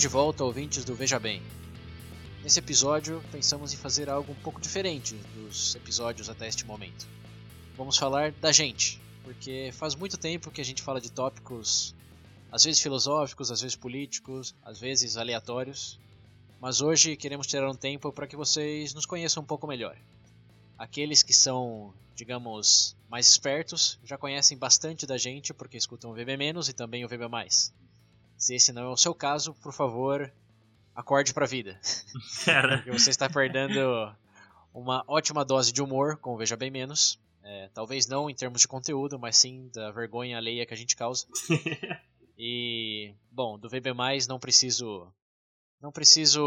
de volta, ouvintes do Veja Bem. Nesse episódio, pensamos em fazer algo um pouco diferente dos episódios até este momento. Vamos falar da gente, porque faz muito tempo que a gente fala de tópicos, às vezes filosóficos, às vezes políticos, às vezes aleatórios, mas hoje queremos tirar um tempo para que vocês nos conheçam um pouco melhor. Aqueles que são, digamos, mais espertos já conhecem bastante da gente porque escutam o VB- e também o VB+. Se esse não é o seu caso, por favor, acorde para a vida. Cara, Porque você está perdendo uma ótima dose de humor com o Veja Bem Menos. É, talvez não em termos de conteúdo, mas sim da vergonha alheia que a gente causa. E, bom, do VB+, não preciso não preciso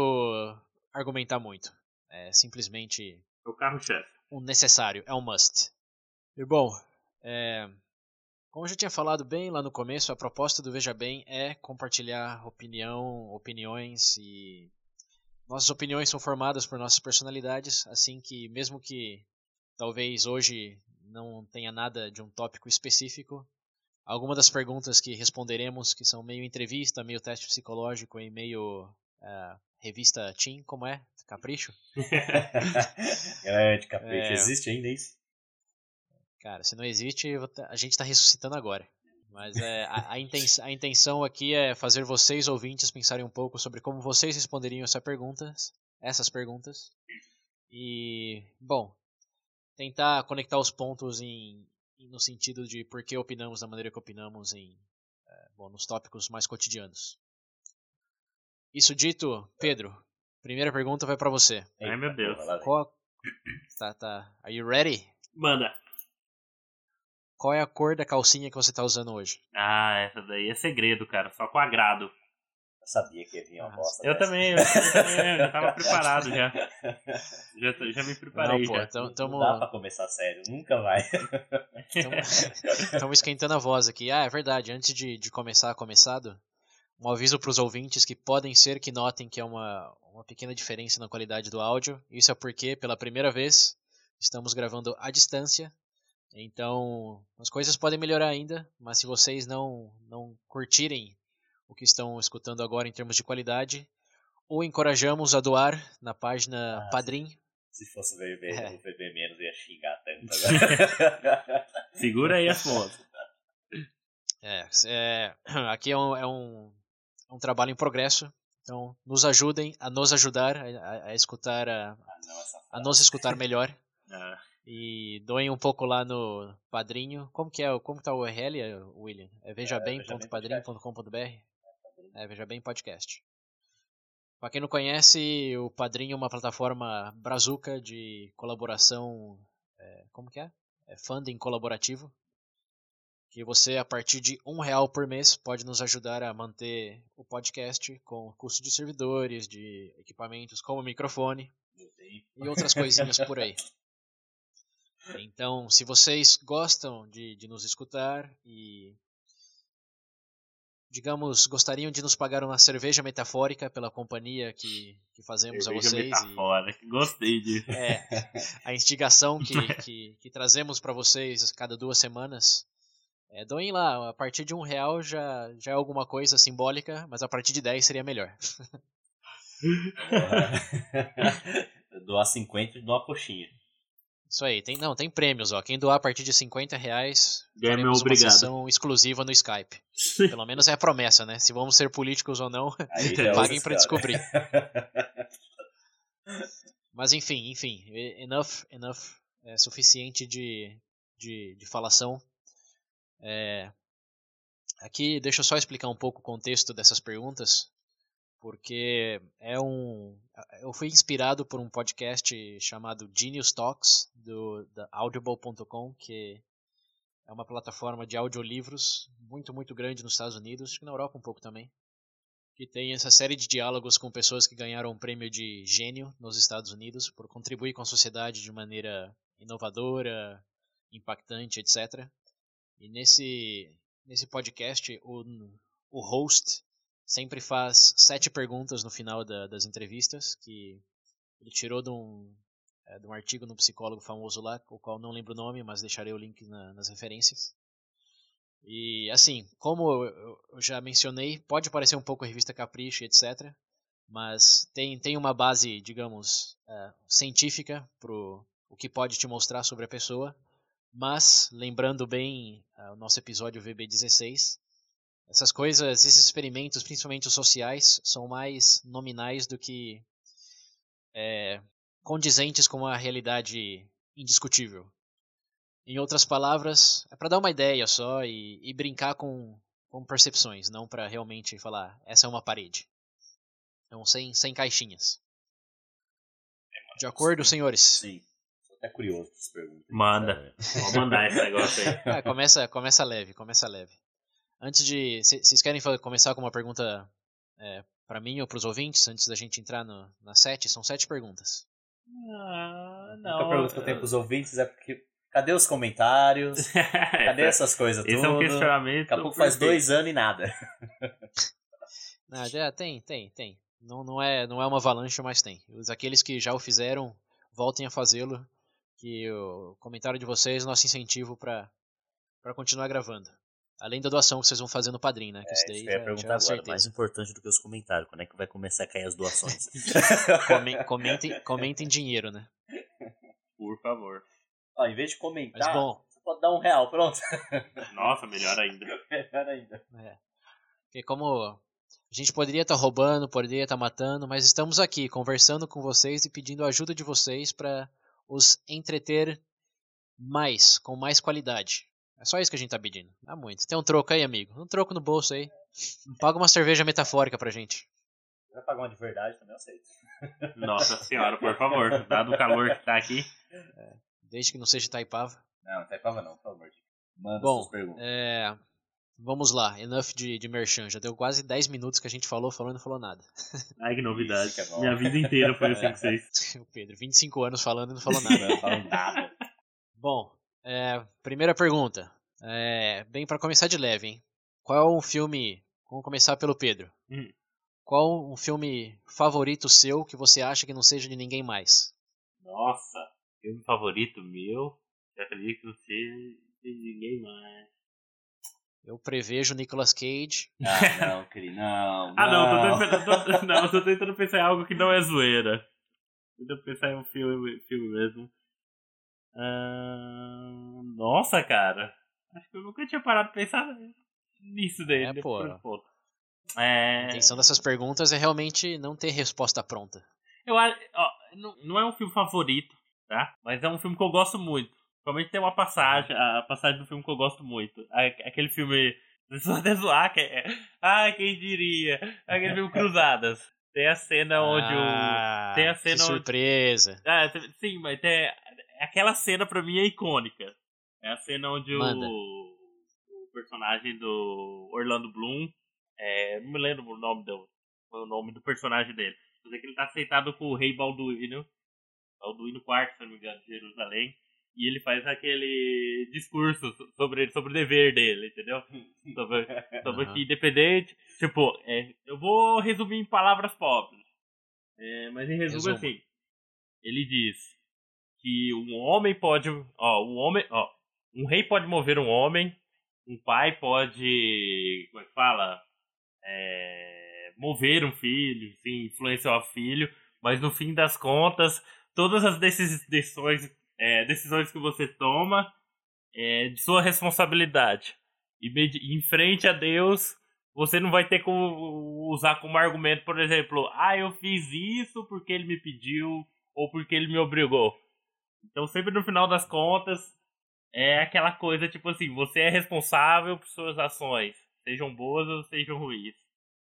argumentar muito. É simplesmente o carro-chefe. um necessário, é um must. E bom, é, como eu já tinha falado bem lá no começo, a proposta do Veja Bem é compartilhar opinião, opiniões e nossas opiniões são formadas por nossas personalidades, assim que mesmo que talvez hoje não tenha nada de um tópico específico, algumas das perguntas que responderemos, que são meio entrevista, meio teste psicológico e meio é, revista Team, como é? Capricho? Grande capricho. É. Existe ainda isso? Cara, se não existe, a gente está ressuscitando agora. Mas é, a, a, inten- a intenção aqui é fazer vocês, ouvintes, pensarem um pouco sobre como vocês responderiam essa perguntas, essas perguntas. E, bom, tentar conectar os pontos em, no sentido de por que opinamos da maneira que opinamos em, é, bom, nos tópicos mais cotidianos. Isso dito, Pedro, primeira pergunta vai para você. Ai, meu Deus. Qual, tá, tá. Are you ready? Manda. Qual é a cor da calcinha que você está usando hoje? Ah, essa daí é segredo, cara. Só com agrado. Eu sabia que ia vir uma bosta. Eu dessa. também, eu, eu também, eu já tava preparado já. Já, já me preparei Não, pô, já. então- Não tamo- dá pra começar sério, nunca vai. Estamos esquentando a voz aqui. Ah, é verdade. Antes de, de começar começado, um aviso para os ouvintes que podem ser que notem que é uma, uma pequena diferença na qualidade do áudio. Isso é porque, pela primeira vez, estamos gravando à distância. Então, as coisas podem melhorar ainda, mas se vocês não, não curtirem o que estão escutando agora em termos de qualidade, o encorajamos a doar na página Ah, Padrim. Se fosse o VB, É. o VB menos ia xingar tanto agora. Segura aí as mãos. É, é, aqui é um, é, um, é um trabalho em progresso, então nos ajudem a nos ajudar a, a- a escutar, a, Ah, a nos escutar melhor Ah, e doem um pouco lá no padrinho. Como que é? Como tá o URL, William? É vejabem.padrim.com.br? É, Veja Bem Podcast. Pra quem não conhece, o Padrinho é uma plataforma brazuca de colaboração. é, como que é? É funding colaborativo. Que você, a partir de um real por mês, pode nos ajudar a manter o podcast com custo de servidores, de equipamentos como microfone e outras coisinhas por aí. Então, se vocês gostam de, de nos escutar e, digamos, gostariam de nos pagar uma cerveja metafórica pela companhia que, que fazemos cerveja a vocês e metafórica. Gostei disso. é, a instigação que, que, que trazemos para vocês a cada duas semanas, é, doem lá, a partir de um real já, já é alguma coisa simbólica, mas a partir de 10 seria melhor. Doar 50 e doar coxinha. Isso aí, tem, não, tem prêmios, ó. Quem doar a partir de 50 reais, Ganha uma sessão exclusiva no Skype. Pelo menos é a promessa, né? Se vamos ser políticos ou não, é paguem história. descobrir. Mas enfim, enfim, enough, enough, é suficiente de, de, de falação. É, aqui, deixa eu só explicar um pouco o contexto dessas perguntas, porque é um, eu fui inspirado por um podcast chamado Genius Talks do da Audible.com, que é uma plataforma de audiolivros muito, muito grande nos Estados Unidos, acho que na Europa um pouco também. Que tem essa série de diálogos com pessoas que ganharam um prêmio de gênio nos Estados Unidos por contribuir com a sociedade de maneira inovadora, impactante, etc. E nesse, nesse podcast, o, o host sempre faz sete perguntas no final da, das entrevistas, que ele tirou de um, é, de um artigo no psicólogo famoso lá, o qual não lembro o nome, mas deixarei o link na, nas referências. E assim, como eu, já mencionei, pode parecer um pouco a revista Capricho, etc. Mas tem, tem uma base, digamos, é, científica pro o que pode te mostrar sobre a pessoa. Mas, lembrando bem é, o nosso episódio VB16, essas coisas, esses experimentos, principalmente os sociais, são mais nominais do que é, condizentes com a realidade indiscutível. Em outras palavras, é para dar uma ideia só e, e brincar com, com percepções, não para realmente falar essa é uma parede. Então, sem, sem caixinhas. De acordo, senhores? Sim. Estou até curioso com essas perguntas. Manda. Vou mandar esse negócio aí. Ah, começa, começa leve, começa leve. Antes de. Vocês querem começar com uma pergunta é, para mim ou para os ouvintes, antes da gente entrar no, na sete? São sete perguntas. Ah, A não. única pergunta que eu tenho pros ouvintes é porque. Cadê os comentários? Cadê essas coisas Esse é um tudo? questionamento. Daqui a pouco faz dois anos e nada. Não, já tem, tem, tem. Não, não, é, não é uma avalanche, mas tem. Os, aqueles que já o fizeram, voltem a fazê-lo. Que o comentário de vocês é nosso incentivo para continuar gravando. Além da doação que vocês vão fazer no padrinho, né? Que isso É, daí isso que eu ia já, perguntar é agora. certeza. Mais importante do que os comentários. Quando é que vai começar a cair as doações? Comen- comentem, comentem dinheiro, né? Por favor. Ó, em vez de Mas comentar, bom, você pode dar um real. Pronto. Nossa, melhor ainda. Melhor ainda. É. Porque como a gente poderia estar roubando, poderia estar matando, mas estamos aqui conversando com vocês e pedindo a ajuda de vocês para os entreter mais, com mais qualidade. É só isso que a gente tá pedindo. Não muito. Tem um troco aí, amigo. Um troco no bolso aí. Paga uma cerveja metafórica pra gente. Vai pagar uma de verdade também, eu aceito. Nossa senhora, por favor. Dado o calor que tá aqui. Desde que não seja Taipava. Não, não Taipava não, por favor. Manda Bom, suas perguntas. É, vamos lá. Enough de, de merchan. Já deu quase 10 minutos que a gente falou, falou e não falou nada. Ai, que novidade. Isso que é bom. Minha vida inteira foi assim com vocês. o Pedro, 25 anos falando e não falou nada. Não falam nada. Bom, é, primeira pergunta. É, bem para começar de leve, hein? Qual é um filme? Vamos começar pelo Pedro. Hum. Qual um filme favorito seu que você acha que não seja de ninguém mais? Nossa, filme favorito meu. Eu acredito que não seja de ninguém mais. Eu prevejo Nicolas Cage. Ah, não, querido, não. Ah, não, tô tentando, tô, não, tô tentando pensar em algo que não é zoeira. Tentando pensar em um filme, filme mesmo. Ah, nossa, cara. Acho que eu nunca tinha parado de pensar nisso daí. É, depois pô. pouco. A É, intenção dessas perguntas é realmente não ter resposta pronta. eu acho. não, é um filme favorito, tá? Mas é um filme que eu gosto muito. Principalmente tem uma passagem, a passagem do filme que eu gosto muito. Aquele filme. Vão até zoar, que é. Ah, quem diria? Aquele filme Cruzadas. Tem a cena onde o. ah, tem a que cena onde- surpresa. Ah, sim, mas tem, aquela cena pra mim é icônica. É a cena onde o, Manda. o personagem do Orlando Bloom, é, não me lembro o nome do, o nome do personagem dele, mas é que ele tá aceitado com o rei Balduíno, Balduíno IV, se não me engano, de Jerusalém, e ele faz aquele discurso so- sobre, sobre o dever dele, entendeu? Sobre, sobre Aham. que independente, tipo, é, eu vou resumir em palavras pobres, é, mas em resumo Resuma. assim, ele diz que um homem pode, ó, um homem, ó, um rei pode mover um homem, um pai pode, como é que fala, É, mover um filho, influenciar o filho, mas no fim das contas, todas as decis- decisões, é, decisões que você toma é de sua responsabilidade. E em frente a Deus, você não vai ter como usar como argumento, por exemplo, ah, eu fiz isso porque ele me pediu ou porque ele me obrigou. Então, sempre no final das contas, é aquela coisa tipo assim: você é responsável por suas ações, sejam boas ou sejam ruins.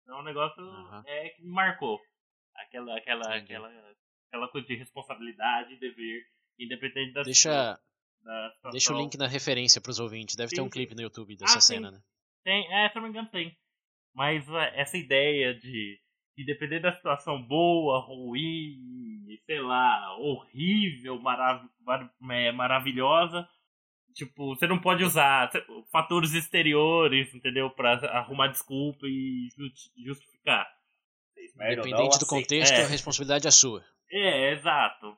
Então, o negócio Aham. é que me marcou. Aquela, aquela, Entendi. aquela, aquela coisa de responsabilidade dever, independente das Deixa, Deixa o link na referência pros ouvintes. Deve sim, ter um clipe no YouTube dessa ah, cena, sim. né? Tem, é, se não me engano tem. Mas uh, essa ideia de, de depender da situação boa, ruim, sei lá, horrível, marav mar é, maravilhosa, tipo, você não pode usar fatores exteriores, entendeu? Pra arrumar desculpa e justificar. Independente do contexto, é. a responsabilidade é sua. É, exato.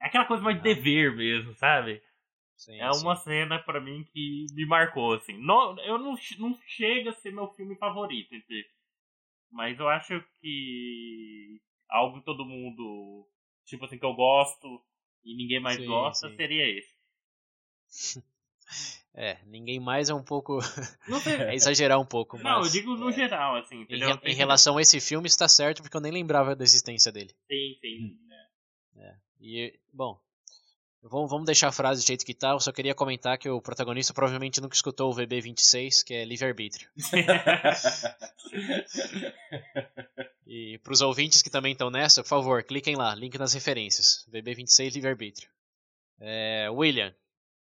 É aquela coisa mais de ah. dever mesmo, sabe? Sim, é uma sim. cena para mim que me marcou, assim. Não, eu não, não chega a ser meu filme favorito, mas eu acho que algo que todo mundo, tipo assim, que eu gosto e ninguém mais sim, gosta, seria esse. É, ninguém mais é um pouco. é exagerar um pouco. Mas, não, eu digo no é, geral, assim, entendeu? Em, em, relação a esse filme, está certo, porque eu nem lembrava da existência dele. Sim, sim. É. E, bom, Vamos, vamos deixar a frase do jeito que tá. Eu só queria comentar que o protagonista provavelmente nunca escutou o VB26, que é livre-arbítrio. e para os ouvintes que também estão nessa, por favor, cliquem lá, link nas referências. VB26 livre-arbítrio. É, William,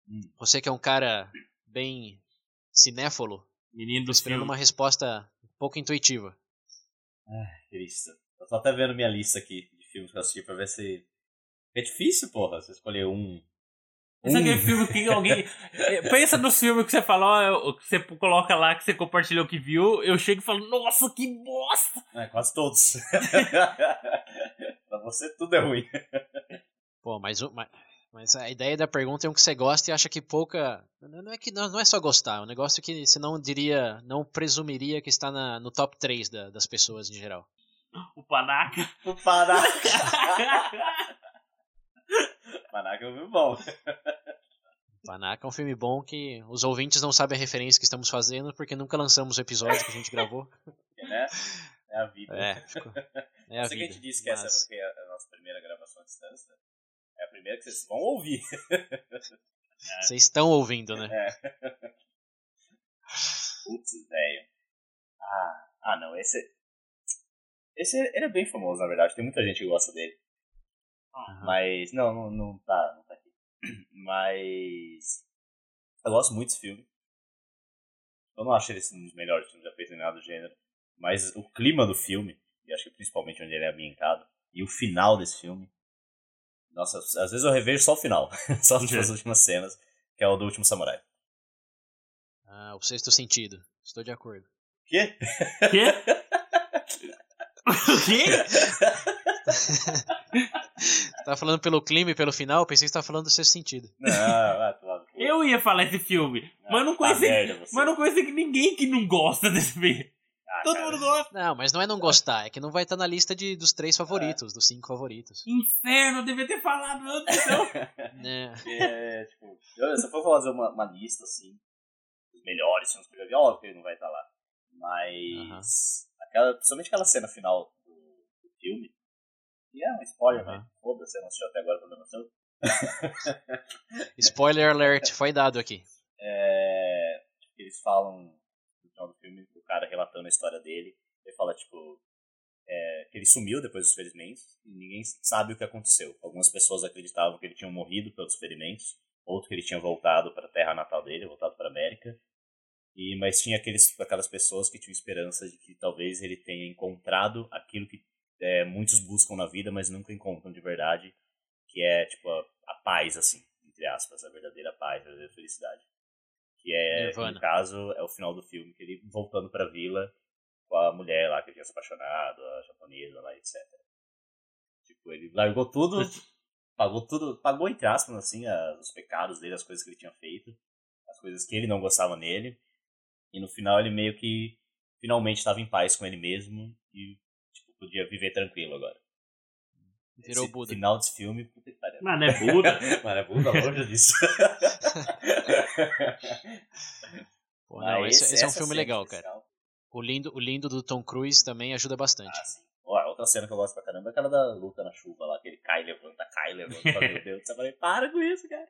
hum. você que é um cara bem cinéfalo, Menino esperando uma resposta um pouco intuitiva. Ah, Cristo. Eu tô até vendo minha lista aqui de filmes que eu assisti pra ver se é difícil, porra, você escolher um. Esse é aquele filme que alguém. É, pensa nos filmes que você falou, que você coloca lá, que você compartilhou que viu, eu chego e falo, nossa, que bosta! É, quase todos. pra você tudo é ruim. Pô, mas, mas, mas, a ideia da pergunta é um que você gosta e acha que pouca. Não é, que, não, não é só gostar, é um negócio que você não diria, não presumiria que está na, no top 3 da, das pessoas em geral. O Panaca. O Panaca. Panaca é um filme bom. Panaca é um filme bom que os ouvintes não sabem a referência que estamos fazendo porque nunca lançamos o episódio que a gente gravou. É, né? É a vida. É, ficou... é a Você vida. que a gente disse que mas... essa foi A primeira que vocês vão ouvir. Vocês estão ouvindo, né? É. Putz, velho. Ah, ah, não, esse. Esse ele é bem famoso, na verdade. Tem muita gente que gosta dele. Uhum. Mas, não, não, não tá, não tá aqui. Mas. Eu gosto muito desse filme. Eu não acho ele um dos melhores filmes já feitos em nada do gênero. Mas o clima do filme, e acho que principalmente onde ele é ambientado, e o final desse filme. Nossa, às vezes eu revejo só o final. só as últimas cenas, que é o do último samurai. Ah, o sexto sentido. Estou de acordo. Quê? Quê? o quê? Você tava falando pelo clima e pelo final, pensei que você tava falando do sexto sentido. Não, vai Eu ia falar esse filme, não, mas não conheci, tá mas não conheci ninguém que não gosta desse filme. Ah, Todo cara. mundo gosta. Não, mas não é não gostar, é que não vai estar na lista de, dos três favoritos, é. dos cinco favoritos. Inferno, eu devia ter falado antes, então. é. é, tipo, eu, se eu for fazer uma, uma lista, assim, dos melhores filmes que eu já vi, óbvio que ele não vai estar lá. Mas, uh -huh. aquela, principalmente aquela cena final do, do filme, e é um spoiler, uhum. Foda-se, você não assistiu até agora, problema seu. spoiler alert, foi dado aqui. É, eles falam no final do filme, cara relatando a história dele. Ele fala, tipo, é, que ele sumiu depois dos ferimentos e ninguém sabe o que aconteceu. Algumas pessoas acreditavam que ele tinha morrido pelos ferimentos, outro que ele tinha voltado para a terra natal dele, voltado para a América. E, mas tinha aqueles, aquelas pessoas que tinham esperança de que talvez ele tenha encontrado aquilo que é, muitos buscam na vida, mas nunca encontram de verdade, que é tipo a, a paz, assim, entre aspas, a verdadeira paz, a verdadeira felicidade. Que é, Nirvana. no caso, é o final do filme, que ele voltando pra vila com a mulher lá que ele tinha se apaixonado, a japonesa lá, etc. Tipo, ele largou tudo, pagou tudo, pagou entre aspas, assim, os pecados dele, as coisas que ele tinha feito, as coisas que ele não gostava nele, e no final ele meio que finalmente estava em paz com ele mesmo e podia viver tranquilo agora. Virou Esse Buda. Final desse filme, puta que pariu. Mano, é Buda. Mano, é Buda, longe disso. Pô, não, esse, esse, esse é um filme legal, cara. O lindo, o lindo do Tom Cruise também ajuda bastante. Ah, sim. Ó, outra cena que eu gosto pra caramba é aquela da luta na chuva lá, que ele cai, levanta, cai, levanta. meu Deus, você para com isso, cara.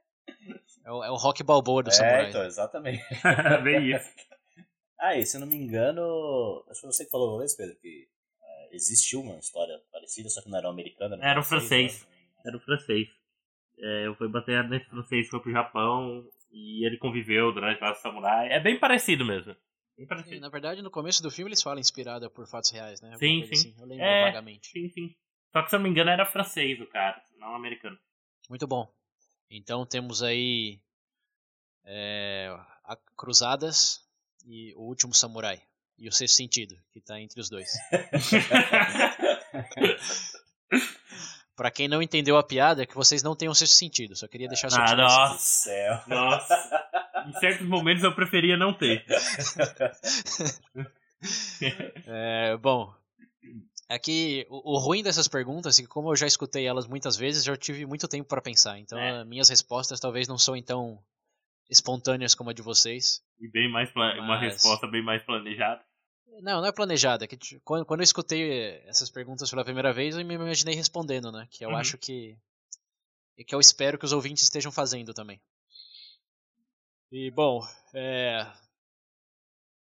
É o, é o rock balboa do é, samurai. então, exatamente. Bem isso. Ah, e se eu não me engano, acho que você que falou uma vez, Pedro, que existiu uma história parecida, só que não era americana. Era o francês. Né? Era o francês. É, foi bater nesse francês, foi pro Japão e ele conviveu durante a samurai. É bem parecido mesmo. Bem parecido. Sim, na verdade, no começo do filme eles falam inspirada por fatos reais, né? Sim, sim. assim. Eu lembro É, vagamente. Sim, sim. Só que se eu não me engano era francês o cara, não americano. Muito bom. Então temos aí é, a Cruzadas e o Último Samurai. E o Sexto Sentido, que tá entre os dois. Pra quem não entendeu a piada, é que vocês não têm um sexto sentido. Só queria deixar isso Ah, observado. nossa. Nossa. em certos momentos eu preferia não ter. É, bom, aqui o, o ruim dessas perguntas é que como eu já escutei elas muitas vezes, eu tive muito tempo para pensar. Então É. as minhas respostas talvez não são tão espontâneas como a de vocês. E bem mais pla- uma Mas- resposta bem mais planejada. Não, não é planejada. é Que quando, quando eu escutei essas perguntas pela primeira vez, eu me imaginei respondendo, né? Que eu Uhum. acho que e que eu espero que os ouvintes estejam fazendo também. E bom, é,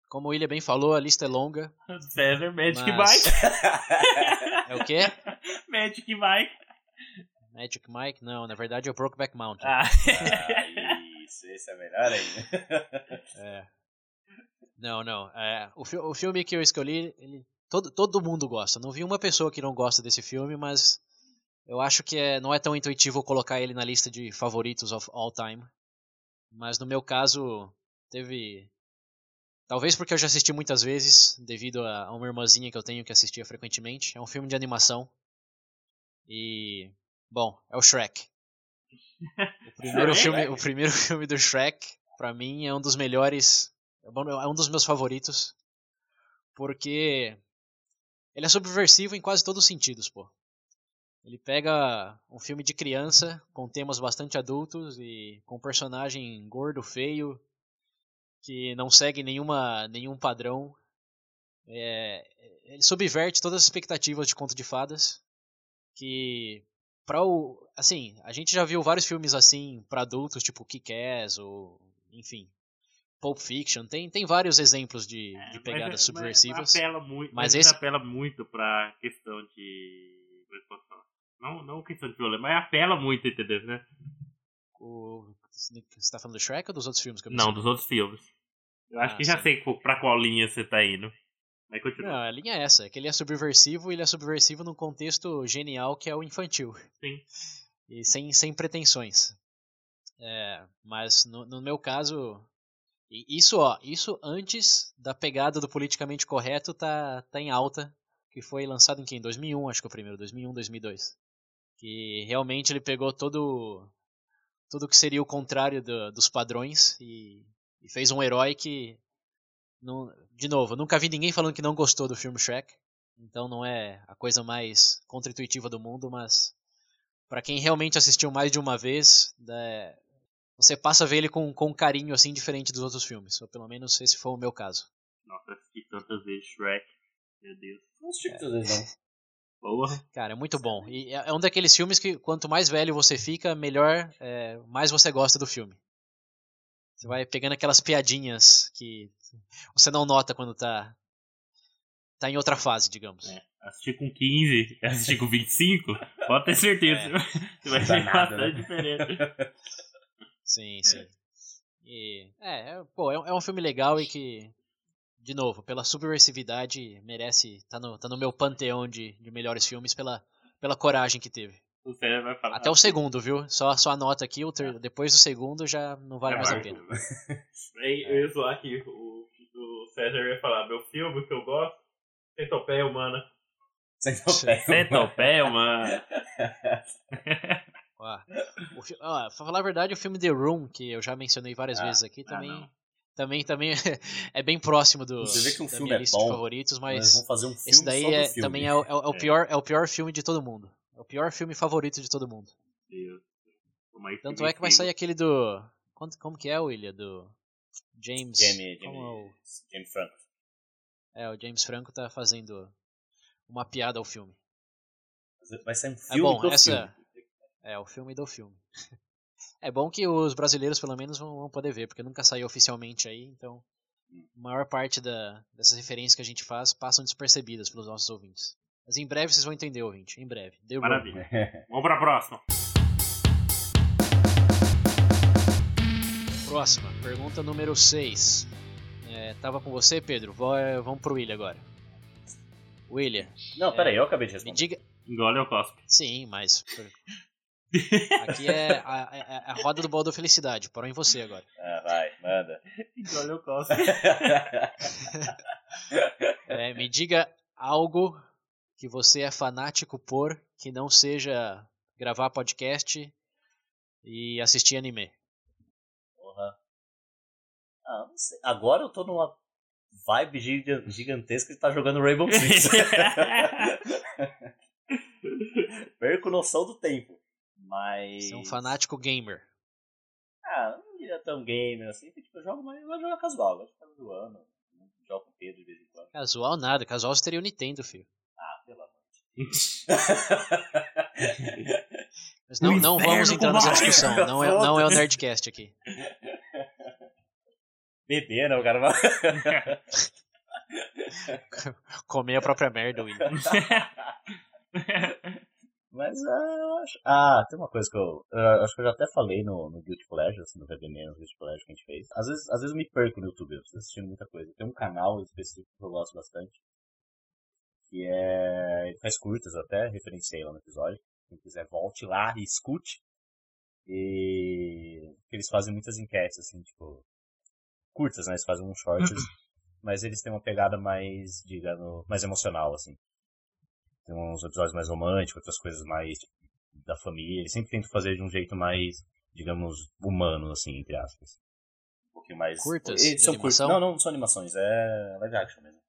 como o William bem falou, a lista é longa. César, Magic Mas- Mike. É o quê? Magic Mike. Magic Mike? Não, na verdade é o Brokeback Mountain. Ah. Ah, isso, esse é melhor ainda. É. Não, não. É, o, fi- o filme que eu escolhi, ele, todo, todo mundo gosta. Não vi uma pessoa que não gosta desse filme, mas eu acho que é, não é tão intuitivo colocar ele na lista de favoritos of all time. Mas no meu caso, teve. Talvez porque eu já assisti muitas vezes, devido a, a uma irmãzinha que eu tenho que assistia frequentemente. É um filme de animação. E. Bom, é o Shrek. O primeiro, filme, o primeiro filme do Shrek, pra mim, é um dos melhores. É é um dos meus favoritos. Porque ele é subversivo em quase todos os sentidos, pô. Ele pega um filme de criança com temas bastante adultos e com um personagem gordo, feio, que não segue nenhuma, nenhum padrão. É, ele subverte todas as expectativas de conto de fadas. Que para o assim, a gente já viu vários filmes assim para adultos, tipo Kick-Ass ou enfim, Pulp Fiction. Tem tem vários exemplos de, de pegadas Mas- subversivas. Mas apela muito, Mas mas esse- apela muito pra questão de. como é que eu posso falar? Não, não questão de violência, mas apela muito, entendeu? Né? O, você tá falando do Shrek ou dos outros filmes que eu Não, dos outros filmes. Eu acho Ah, que já sim. sei qual- pra qual linha você tá indo. Mas continua. Não, a linha é essa, é que ele é subversivo e ele é subversivo num contexto genial que é o infantil. Sim. E sem, sem pretensões. É, mas no, no meu caso, e isso ó, isso antes da pegada do politicamente correto tá, tá em alta, que foi lançado em quem? 2001, acho que o primeiro, 2001, 2002. Que realmente ele pegou todo tudo que seria o contrário do- dos padrões e, e fez um herói que não, de novo, nunca vi ninguém falando que não gostou do filme Shrek. Então não é a coisa mais contra-intuitiva do mundo, mas pra quem realmente assistiu mais de uma vez, né, você passa a ver ele com, com um carinho assim diferente dos outros filmes. Ou pelo menos esse foi o meu caso. Nossa, assisti tantas vezes Shrek. Meu Deus. Não assisti muitas vezes, não. Porra. Cara, é muito bom. E é é um daqueles filmes que quanto mais velho você fica, melhor, é, mais você gosta do filme. Você vai pegando aquelas piadinhas que você não nota quando tá tá em outra fase, digamos. É. Assisti com 15, assisti com 25, pode ter certeza. É. Você vai ver nada, bastante né? diferença. Sim, sim. E, é, é, pô, é, um- é um filme legal e que, de novo, pela subversividade, merece. tá no, tá no meu panteão de, de melhores filmes pela, pela coragem que teve. O César vai falar. Até o segundo, viu? Só, só anota aqui, o ter- depois do segundo já não vale É, mais a pena. Aí, Eu ia zoar aqui, o, o César ia falar, meu filme que eu gosto, Centopeia Humana. Centopeia. Centopeia Humana. Ó, o pra falar a verdade, o filme The Room, que eu já mencionei várias Ah, vezes aqui, ah, também, não. também, também é bem próximo do, Você vê que um da filme é lista de bom, favoritos, Mas mas vamos fazer um filme esse daí só do é, filme. também é, o- é é o É. pior, é o pior filme de todo mundo. É o pior filme favorito de todo mundo. Deus. Tanto é que vai sair aquele do. Quanto, como que é, William? Do James. Jamie, como é Jamie, o- Jamie Franco. é, o James Franco tá fazendo uma piada ao filme. Vai sair um É filme bom, do essa. filme. É, o filme do filme. É bom que os brasileiros, pelo menos, vão, poder ver, porque nunca saiu oficialmente aí, então. A maior parte da, dessas referências que a gente faz passam despercebidas pelos nossos ouvintes. Mas em breve vocês vão entender, ouvinte. Em breve. Room. Maravilha. Vamos pra próxima. Próxima, pergunta número 6. É, tava com você, Pedro? É, Vamos pro William agora. William, Não, peraí, eu acabei de me responder. diga. Engole ou cospe. Sim, mas. Aqui é a, é a roda do bolo da felicidade. Porém, em você agora. Ah, vai, manda. Engole ou cospe. É, me diga algo que você é fanático por que não seja gravar podcast e assistir anime. Porra. Ah, não sei. Agora eu tô numa vibe giga- gigantesca de tá jogando Rainbow Six. Perco noção do tempo. Mas. Você é um fanático gamer. Ah, não diria tão gamer assim, porque tipo, eu jogo mais. Eu gosto de jogar casual, eu gosto de ficar zoando. Jogo com o Pedro de vez em quando. Casual nada, casual você teria o Nintendo, filho. Ah, pelo amor de Deus. Mas não, não vamos entrar nessa discussão. Não é, não é o Nerdcast aqui. Bebê, né? O cara vai. Comer a própria merda, William. Mas ah, eu acho. Ah, tem uma coisa que eu. eu acho que eu já até falei no, no Guilty Pleasure, assim, no VBN, no Guilty Pleasure que a gente fez. Às vezes, às vezes eu me perco no YouTube, eu estou assistindo muita coisa. Tem um canal específico que eu gosto bastante. Que é. Ele faz curtas eu até, referenciei lá no episódio. Quem quiser, volte lá e escute. E. eles fazem muitas enquetes, assim, tipo. Curtas, né? Eles fazem uns shorts. mas eles têm uma pegada mais, digamos, mais emocional, assim. Tem uns episódios mais românticos, outras coisas mais tipo, da família. Eles sempre tentam fazer de um jeito mais, digamos, humano, assim, entre aspas. Um pouquinho mais. Curtas Eles são animação? Não, não são animações, é live action mesmo.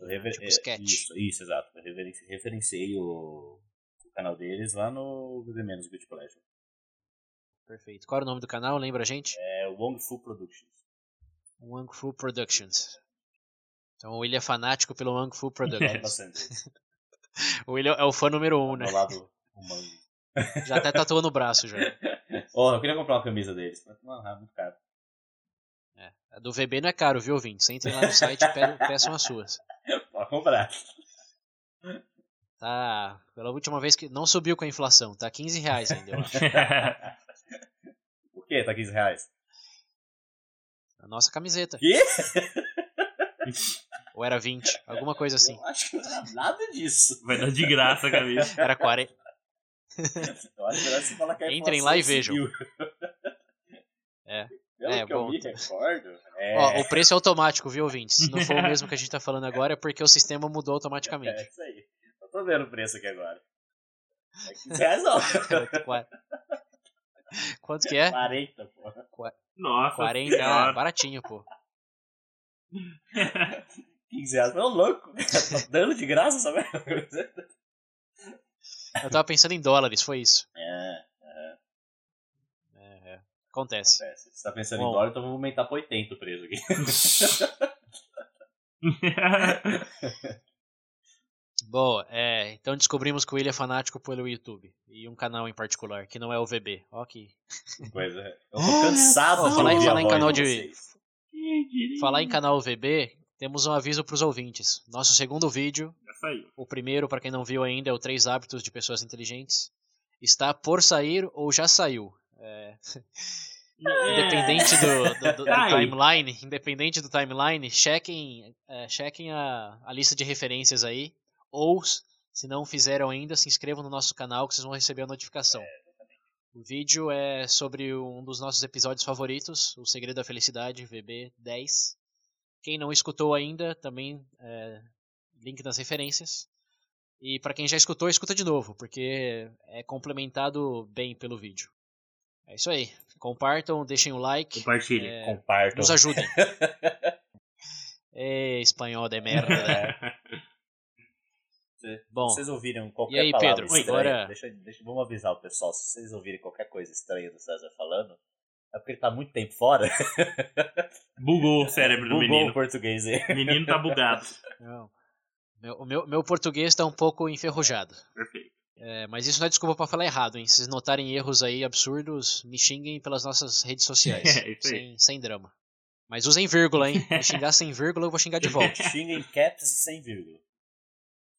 Eu rever... Tipo é, sketch. Isso, isso, exato. Eu reverenci- referenciei o... o canal deles lá no Viver Menos Beauty Pleasure. Perfeito. Qual era o nome do canal? Lembra a gente? É Wong Fu Productions. Wang Fu Productions. Então William é fanático pelo Wang Fu Productions. bastante deles. o William é o fã número um, né? Do lado humano. Já até tatuou no braço já. Oh, eu queria comprar uma camisa deles. Mas, mano, é muito caro. É. A do VB não é caro, viu, ouvintes? Entrem lá no site e pe- peçam as suas. Pode comprar. Tá. Pela última vez que. Não subiu com a inflação, tá 15 reais ainda, eu acho. Por quê? Tá 15 reais. A nossa camiseta. Quê? Ou era 20, alguma coisa assim. Eu acho que não era nada disso. Vai dar de graça a camisa. Era 40. Eu acho melhor você falar que a Entrem lá e vejam. É. Pelo É, que eu bom. me recordo. É, Ó, o preço é automático, viu, ouvintes? Se não for o mesmo que a gente tá falando agora, é porque o sistema mudou é automaticamente. isso aí. Eu tô vendo o preço aqui agora. É 15 reais não. Qua- Quanto que é? 40, pô. Nossa 40, ah, baratinho, pô. 15 reais. Meu louco. Tá dando de graça, sabe? Eu tava pensando em dólares, foi isso. É, É, é. Acontece. é. Se você tá pensando Bom. em dólar, então vamos aumentar pra 80 o preço aqui. Boa, é, então descobrimos que o William é fanático pelo YouTube. E um canal em particular, que não é o VB. Ó que. Coisa. Eu tô cansado de falar falar em canal de. Falar em canal VB, temos um aviso pros ouvintes. Nosso segundo vídeo, Já saiu. o primeiro, pra quem não viu ainda, é o Três Hábitos de Pessoas Inteligentes. Está por sair ou já saiu. É, independente do, do- do- do timeline, independente do timeline, chequem, é, chequem a, a lista de referências aí. Ou, se não fizeram ainda, se inscrevam no nosso canal que vocês vão receber a notificação. O vídeo é sobre um dos nossos episódios favoritos, O Segredo da Felicidade, VB10. Quem não escutou ainda, também é, link nas referências. E para quem já escutou, escuta de novo, porque é complementado bem pelo vídeo. É isso aí. Compartam, deixem o like, Compartilhe. É, Compartam. nos ajudem. Ê, espanhol de merda. né? Bom, vocês ouvirem qualquer E aí, palavra Pedro? estranha, Agora- deixa, deixa, vamos avisar o pessoal, se vocês ouvirem qualquer coisa estranha do César falando, é porque ele tá muito tempo fora. Bugou o cérebro do Bugou o menino. português aí. O menino tá bugado. não. Meu, o meu, meu português está um pouco enferrujado. Perfeito. É, mas isso não é desculpa pra falar errado, hein? Se vocês notarem erros aí absurdos, me xinguem pelas nossas redes sociais. É, sem, sem drama. Mas usem vírgula, hein? Me xingar sem vírgula, eu vou xingar de volta. Xinga em caps sem vírgula.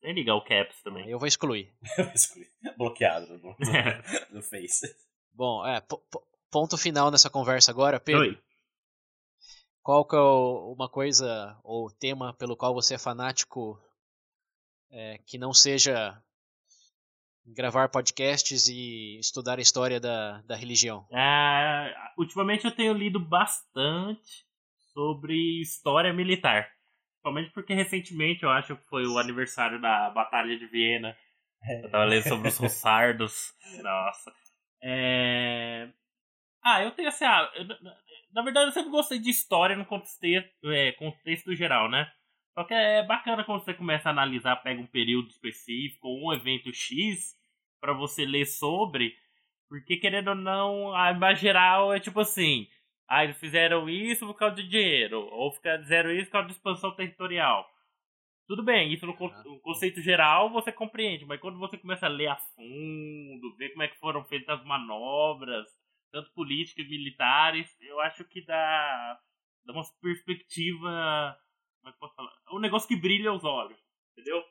Tem ligar o caps também. Eu vou excluir. Bloqueado no, no, no Face. Bom, é, po- po- ponto final nessa conversa agora, Pedro. Oi. Qual que é uma coisa ou tema pelo qual você é fanático é, que não seja gravar podcasts e estudar a história da, da religião? Ah, ultimamente eu tenho lido bastante sobre história militar. Principalmente porque recentemente, eu acho que foi o aniversário da Batalha de Viena. Eu tava lendo sobre os russardos. Nossa. É... Ah, eu tenho assim. Ah, eu- na- verdade, eu sempre gostei de história no contexto, é, contexto geral, né? Só que é bacana quando você começa a analisar, pega um período específico ou um evento X pra você ler sobre, porque querendo ou não, a imagem geral é tipo assim: ah, eles fizeram isso por causa de dinheiro, ou fizeram isso por causa de expansão territorial. Tudo bem, isso no conceito geral você compreende, mas quando você começa a ler a fundo, ver como é que foram feitas as manobras, tanto políticas e militares, eu acho que dá, dá uma perspectiva. Como é que eu posso falar? É um negócio que brilha aos olhos, entendeu?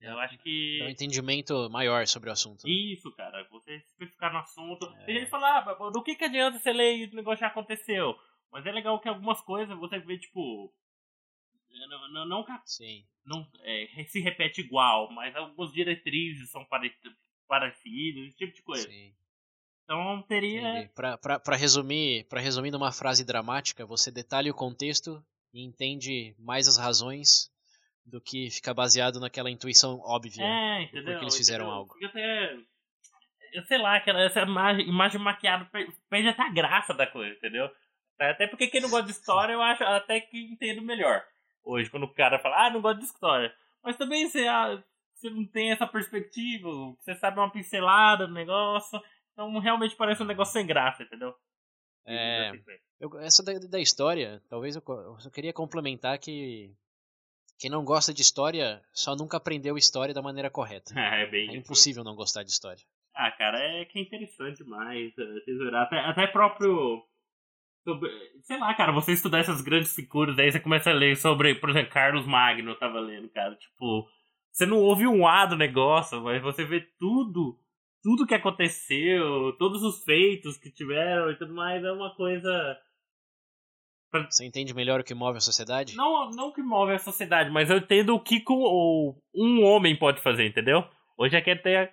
Eu acho que. É um entendimento maior sobre o assunto. né? Isso, cara. Você especificar no assunto. É. Tem gente que fala, ah, do que, que adianta você ler e o negócio já aconteceu? Mas é legal que algumas coisas você vê, tipo. Não, não, não, que- Sim. não, é, se repete igual, mas algumas diretrizes são pare- parecidas, esse tipo de coisa. sim. Então teria. Pra resumir, para resumir numa frase dramática, você detalha o contexto e entende mais as razões do que ficar baseado naquela intuição óbvia. É, entendeu? porque eles fizeram Entendeu? algo. Fica até. Eu sei lá, aquela, essa imagem, imagem maquiada per- perde até a graça da coisa, entendeu? Até porque quem não gosta de história, eu acho até que entendo melhor. Hoje, quando o cara fala, ah, não gosto de história. Mas também você, ah, você não tem essa perspectiva, você sabe uma pincelada do negócio. Então realmente parece um negócio sem graça, entendeu? É, eu- essa da, da história, talvez eu, eu só queria complementar que quem não gosta de história só nunca aprendeu história da maneira correta. é bem. É impossível não gostar de história. Ah, cara, é que é interessante demais. é, tesourar. Até, até próprio. sobre- sei lá, cara, você estudar essas grandes figuras, aí você começa a ler sobre, por exemplo, Carlos Magno, eu tava lendo, cara. Tipo, você não ouve um A do negócio, mas você vê tudo, tudo que aconteceu, todos os feitos que tiveram e tudo mais, é uma coisa. Você entende melhor o que move a sociedade? Não, não que move a sociedade, mas eu entendo o que com- o- um homem pode fazer, entendeu? Hoje aqui até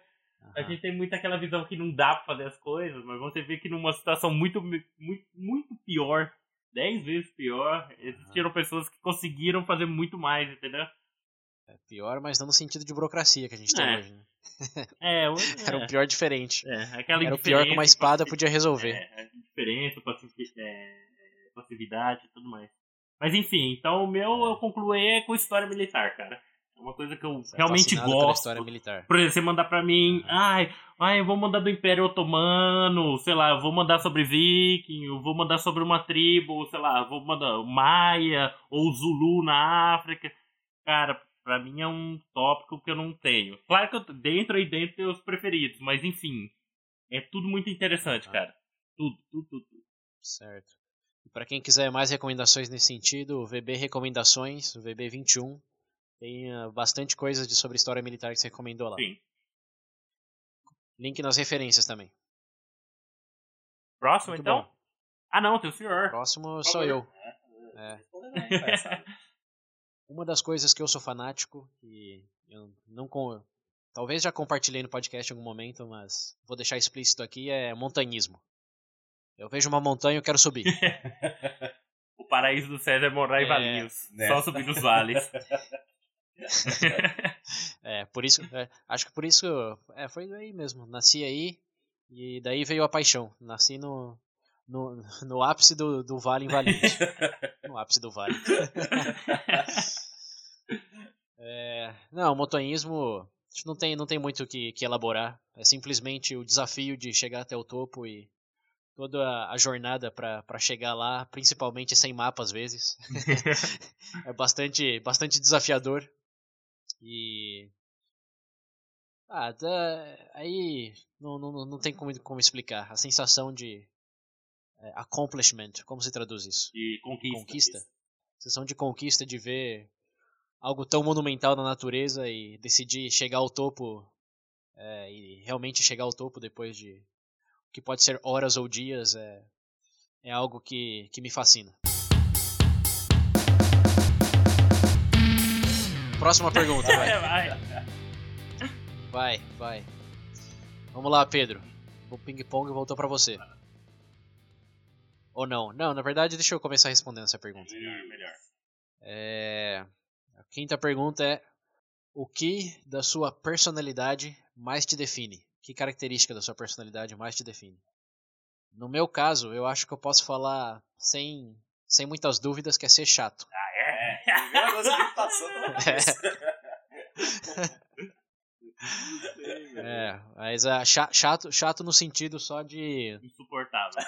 a Aham. gente tem muito aquela visão que não dá pra fazer as coisas, mas você vê que numa situação muito, muito, muito pior, dez vezes pior, existiram pessoas que conseguiram fazer muito mais, entendeu? É pior, mas não no sentido de burocracia que a gente tem É. hoje. Né? É, o- Era um é, pior diferente. é, Era o pior que uma espada podia resolver. É, a indiferença, passivi- é, passividade e tudo mais. Mas enfim, então o meu eu concluí é com história militar, cara. É uma coisa que eu Você realmente gosto. história militar. Por exemplo, você mandar pra mim, Uhum. ai, ai, eu vou mandar do Império Otomano, sei lá, eu vou mandar sobre Viking, eu vou mandar sobre uma tribo, sei lá, vou mandar Maia ou Zulu na África. Cara, pra mim é um tópico que eu não tenho. Claro que eu, dentro e dentro tem os preferidos, mas enfim, é tudo muito interessante, Ah. cara. Tudo, tudo, tudo. tudo. Certo. E para quem quiser mais recomendações nesse sentido, o VB Recomendações, o VB 21, tem ah, bastante coisa de, sobre história militar que você recomendou lá. Sim. Link nas referências também. Próximo, Muito então? bom. Ah, não, tem o senhor. Próximo sou eu. É. Uma das coisas que eu sou fanático, e eu não com... talvez já compartilhei no podcast em algum momento, mas vou deixar explícito aqui, é montanhismo. Eu vejo uma montanha e eu quero subir. o paraíso do César é morar em É, Valinhos. né? Só subir nos vales. É, por isso, é, acho que por isso, é, foi aí mesmo. Nasci aí e daí veio a paixão. Nasci no, no, no ápice do, do vale Valinhos. no ápice do vale. É, não, o montanhismo não tem, não tem muito o que, que elaborar. É simplesmente o desafio de chegar até o topo e toda a, jornada para chegar lá, principalmente sem mapa às vezes. é bastante, bastante desafiador. E. Ah, dá- aí não, não, não tem como, como explicar. A sensação de accomplishment, como se traduz isso? De conquista. Conquista? Sensação de conquista de ver algo tão monumental na natureza e decidir chegar ao topo é, e realmente chegar ao topo depois de que pode ser horas ou dias, é, é algo que, que me fascina. Próxima pergunta, vai. vai. Vai. Vamos lá, Pedro. O ping-pong voltou pra você. Ou não? Não, na verdade, deixa eu começar respondendo essa pergunta. Melhor, melhor. É... A quinta pergunta é: O que da sua personalidade mais te define? Que característica da sua personalidade mais te define? No meu caso, eu acho que eu posso falar sem, sem muitas dúvidas que é ser chato. É, a primeira coisa que passou pela cabeça. É, mas é, cha- chato, chato no sentido só de, Insuportável.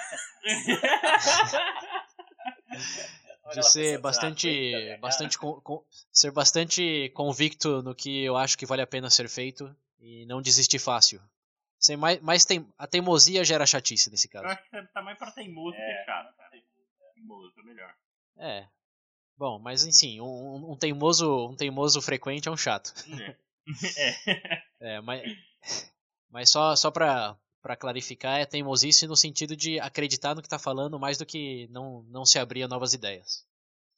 De ser pensando, bastante, "Ah, coisa da minha bastante ser bastante convicto no que eu acho que vale a pena ser feito e não desistir fácil. Ser mais, mais tem, a teimosia gera chatice nesse Eu caso. acho que tá mais pra teimoso É. que chato, cara. Teimoso é melhor. É. Bom, mas enfim, um, um teimoso, um teimoso frequente é um chato. É. É, mas, mas só, só pra, pra clarificar, é teimosice no sentido de acreditar no que tá falando mais do que não, não se abrir a novas ideias.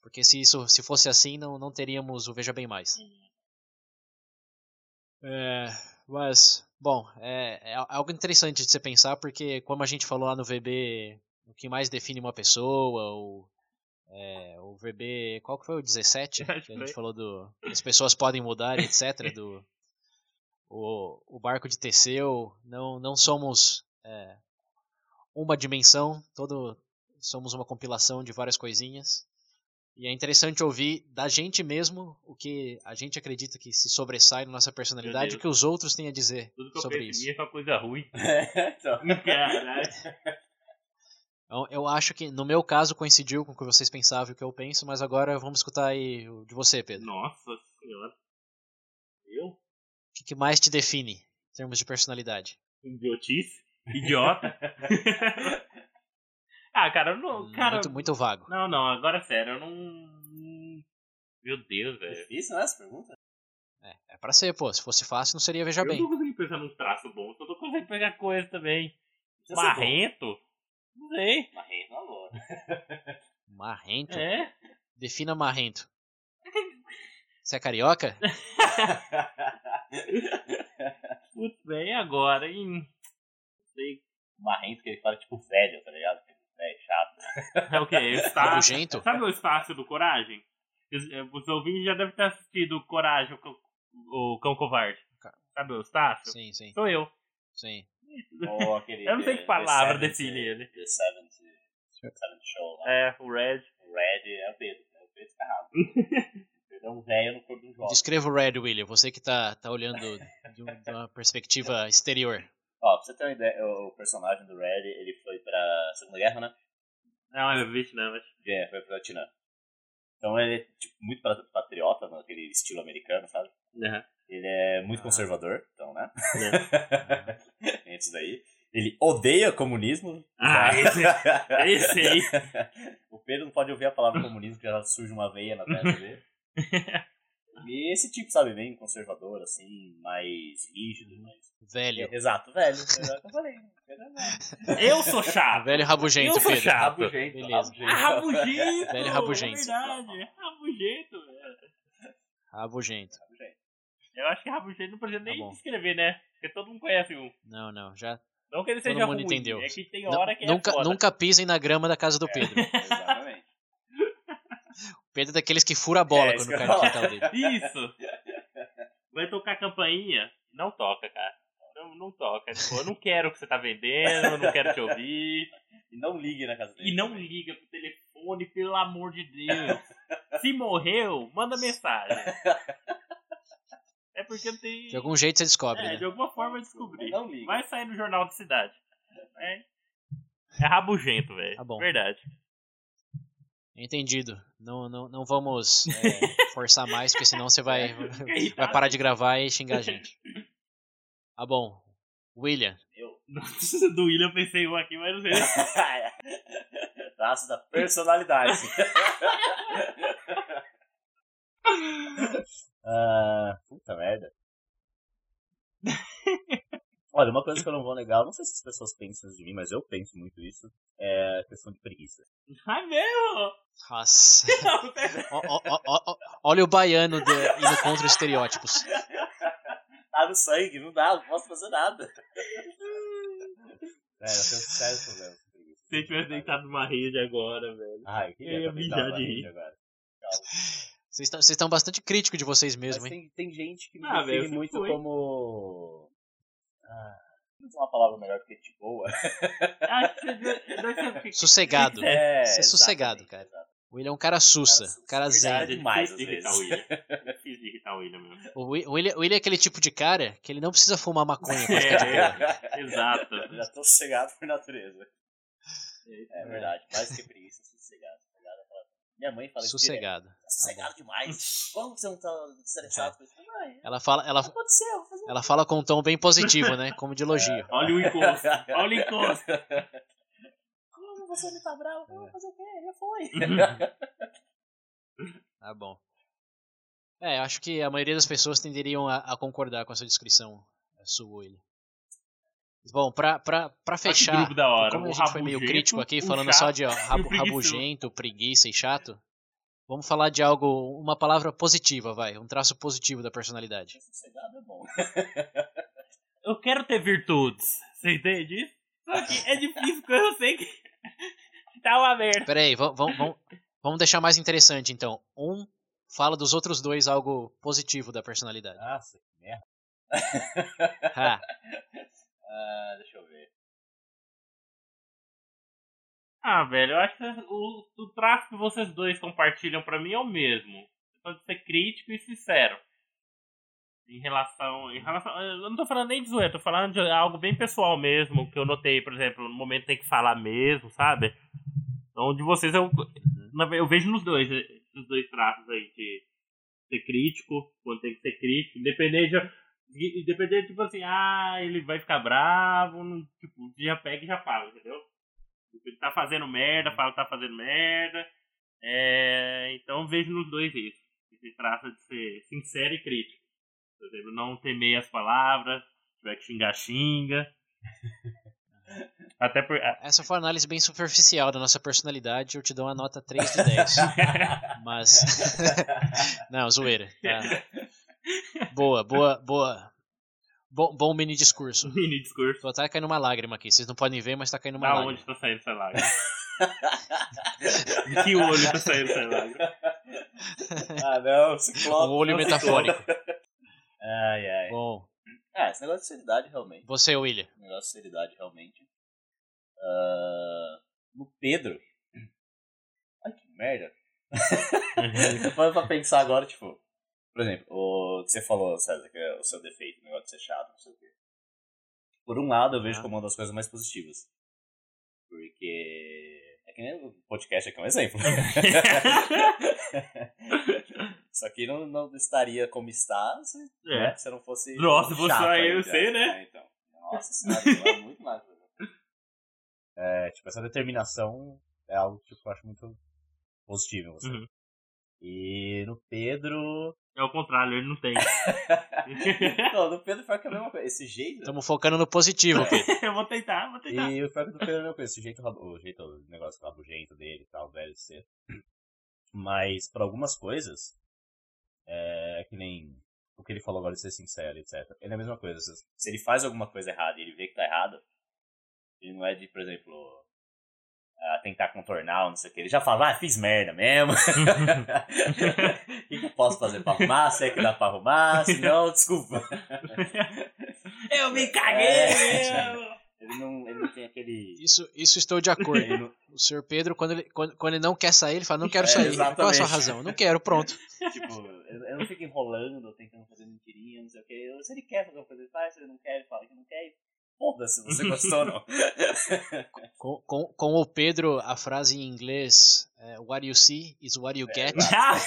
Porque se isso se fosse assim, não, não teríamos o Veja Bem Mais. É, mas, bom, é, é algo interessante de se pensar, porque como a gente falou lá no VB, o que mais define uma pessoa, o, é, o VB, qual que foi o 17? Que a gente falou do as pessoas podem mudar, etc. Do, o, o barco de Teseu, não, não somos é, uma dimensão, todo somos uma compilação de várias coisinhas. E é interessante ouvir da gente mesmo o que a gente acredita que se sobressai na nossa personalidade e o que os outros têm a dizer Tudo que eu sobre em isso. é só coisa ruim. então, Caralho. Então, eu acho que no meu caso coincidiu com o que vocês pensavam e o que eu penso, mas agora vamos escutar aí o de você, Pedro. Nossa senhora. Eu? O que, que mais te define em termos de personalidade? Idiotice? Idiota? ah, cara, eu não. Cara, muito, muito vago. Não, não, agora é sério, eu não. Meu Deus, velho. difícil, né, essa pergunta? É, é pra ser, pô. Se fosse fácil, não seria Veja Eu Bem. não consegui pensar num traço bom, só tô conseguindo pegar coisa também. Marrento? Não sei. Marrento, amor. Marrento? É? Defina marrento. Você é carioca? Putz, e agora, hein? Não sei. Marrento que ele fala tipo velho, tá ligado? Velho, chato. É o quê? Está... Rabugento? Sabe o espaço do Coragem? Os, eh, ouvintes já devem ter assistido Coragem, o Cão, o Cão Covarde. Sabe o Estácio? Sim, sim, Sou eu. sim. Aquele. Eu não sei que palavra The define ele. The Seventh, Show lá. É, o Red. O Red é o Pedro. É o Pedro Ferrado. É um velho no corpo de um jovem. Descreva o Red, William. Você que tá, tá olhando de, um- de uma perspectiva exterior. Ó, pra você ter uma ideia, o personagem do Red, ele foi pra Segunda Guerra, né? Não, é Vietnã, mas. É, foi pra Vietnã. Então ele é tipo, muito pa- patriota, naquele estilo americano, sabe? Uhum. Ele é muito Ah. conservador, então, né? É. Tem isso daí. Ele odeia comunismo. Ah, esse- esse aí. o Pedro não pode ouvir a palavra comunismo, que já surge uma veia na testa dele. E esse tipo, sabe, bem conservador, assim, mais rígido, mais... Velho. Exato, velho. É eu falei. É sou chato. Velho rabugento, Eu sou Pedro. chato. Rabugento, Beleza. Ah, rabugento! Velho rabugento. É verdade, rabugento, velho. Rabugento. Eu acho que rabugento não precisa nem Tá bom. descrever, né? Porque todo mundo conhece um. Não, não. Já. Não que ele Todo seja mundo ruim, entendeu. é que tem hora que nunca, é foda. nunca pisem na grama da casa do Pedro. Exatamente. Pedro é daqueles que fura a bola É, quando eu cai no quintal dele. Isso! Vai tocar campainha? Não toca, cara. Não, não toca. Tipo, eu não quero o que você tá vendendo, eu não quero te ouvir. E não ligue na casa dele. E não liga pro telefone, pelo amor de Deus. Se morreu, manda mensagem. É porque tem. De algum jeito você descobre, É, né? de alguma forma descobrir. Não liga. Vai sair no Jornal da Cidade. É, é rabugento, velho. Tá bom. Verdade. Entendido. Não, não, não vamos é, forçar mais, porque senão você vai, vai parar de gravar e xingar a gente. Tá bom. William, Nossa, do William eu pensei um aqui, mas não sei. Traço da personalidade. ah, puta merda. Olha, uma coisa que eu não vou negar, não sei se as pessoas pensam de mim, mas eu penso muito isso, é a questão de preguiça. Ai, meu! Nossa. Ó, ó, ó, olha o baiano de, indo contra os estereótipos. Tá no sangue, não dá, não posso fazer nada. É, eu tenho sérios problemas com preguiça. Se eu tivesse deitado numa rede agora, velho. Ai, eu queria Eu ia mijar de rede rir. agora. Vocês estão, vocês estão bastante críticos de vocês Mas mesmos, hein? tem, tem gente que me Ah, define muito foi. como... Ah, não tem uma palavra melhor que de boa. Acho que você deve deve ser o que- Sossegado. É, Você é sossegado, cara. O William é um cara sussa, Cara sussa, cara zen. demais, É difícil de às irritar o vezes. William. É difícil de irritar o William mesmo. O Wi- o William, o William é aquele tipo de cara que ele não precisa fumar maconha pra ficar de boa. É, exato. Já tô sossegado por natureza. É verdade, mais que preguiça, Minha mãe fala isso. Sossegado. Tá sossegado demais. Como que você não tá estressado com isso? Mãe, Ela fala, ela, aconteceu, ela fala com um tom bem positivo, né? Como de elogio. Olha o encosto. Olha o encosto. Como você não tá bravo? Vamos fazer o quê? Já foi. Tá bom. É, acho que a maioria das pessoas tenderiam a, a concordar com essa descrição é, sua, William. Bom, pra, pra, pra fechar, grupo da hora. como a O gente foi meio crítico aqui, falando chato só de ó, rabugento, preguiça e chato, vamos falar de algo, uma palavra positiva, vai, um traço positivo da personalidade. Sossegado é bom. Eu quero ter virtudes. Você entende isso? Só que é difícil porque eu sei que tá uma merda. Pera aí, vamos, vamos, vamos, vamos deixar mais interessante então. Um fala dos outros dois algo positivo da personalidade. Nossa, que merda. Ha, Ah, deixa eu ver. Ah, velho, eu acho que o, o traço que vocês dois compartilham pra mim é o mesmo. Você pode ser crítico e sincero. Em relação. Em relação. Eu não tô falando nem de zoeira, tô falando de algo bem pessoal mesmo, que eu notei, por exemplo, no momento tem que falar mesmo, sabe? Então, de vocês eu, eu vejo nos dois, esses dois traços aí, de ser crítico, quando tem que ser crítico, independente de. Independente, tipo assim, ah, ele vai ficar bravo, não- tipo, já pega e já fala, entendeu? Ele tá fazendo merda, fala que tá fazendo merda. É, então vejo nos dois isso. Esse traço de ser sincero e crítico. Por exemplo, não temer as palavras, se tiver que xingar, xinga. Até por. essa foi uma análise bem superficial da nossa personalidade, eu te dou uma nota 3 de 10. Mas. Não, zoeira. Tá. Boa, boa, boa. Bom, bom mini discurso. mini discurso. Tô até caindo uma lágrima aqui. Vocês não podem ver, mas tá caindo uma Da lágrima. onde tá saindo essa lágrima? De que olho tá saindo essa lágrima? Ah, não, ciclope. Um olho não, metafórico. ciclope. Ai, ai. Bom, É, esse negócio de seriedade, realmente. você, William. Esse negócio de seriedade, realmente. Ah, no Pedro. Ai, que merda. Tô falando pra pensar agora, tipo. Por exemplo, o que você falou, César, que é o seu defeito, o negócio de ser chato, não sei o quê. Por um lado, eu vejo Ah. como uma das coisas mais positivas. Porque. É que nem o podcast aqui é um exemplo. Isso aqui não, não estaria como está se, É. né, se não fosse. Nossa, você aí, eu sei, né? É, então. Nossa senhora, muito mais. É, tipo, essa determinação é algo que eu acho muito positivo em você. Uhum. E no Pedro. É o contrário, ele não tem. Não, no Pedro foi que é a mesma coisa. Esse jeito. Estamos focando no positivo, Pedro. eu vou tentar, vou tentar. E o que do Pedro é a mesma coisa. Esse jeito, o jeito, o negócio rabugento dele e tal, velho ser. Mas, pra algumas coisas, é que nem o que ele falou agora de ser sincero, etc. Ele é a mesma coisa. Se se ele faz alguma coisa errada e ele vê que tá errado, ele não é de, por exemplo, ah, tentar contornar não sei o que. Ele já fala, ah, fiz merda mesmo. O que, que eu posso fazer pra arrumar? Se é que dá pra arrumar, se não, desculpa. eu me caguei! É. Ele não, ele não tem aquele. Isso, isso estou de acordo. Ele não, O senhor Pedro, quando ele, quando, quando ele não quer sair, ele fala, não quero É, sair. Qual é a sua exatamente. razão? Não quero, pronto. tipo, eu, eu não fico enrolando, tentando fazer mentirinha, não sei o que. Se ele quer fazer uma coisa, ele faz. Se ele não quer, ele fala que não quer. Foda-se, você gostou ou não. Com, com, com o Pedro, a frase em inglês, é, what you see is what you get,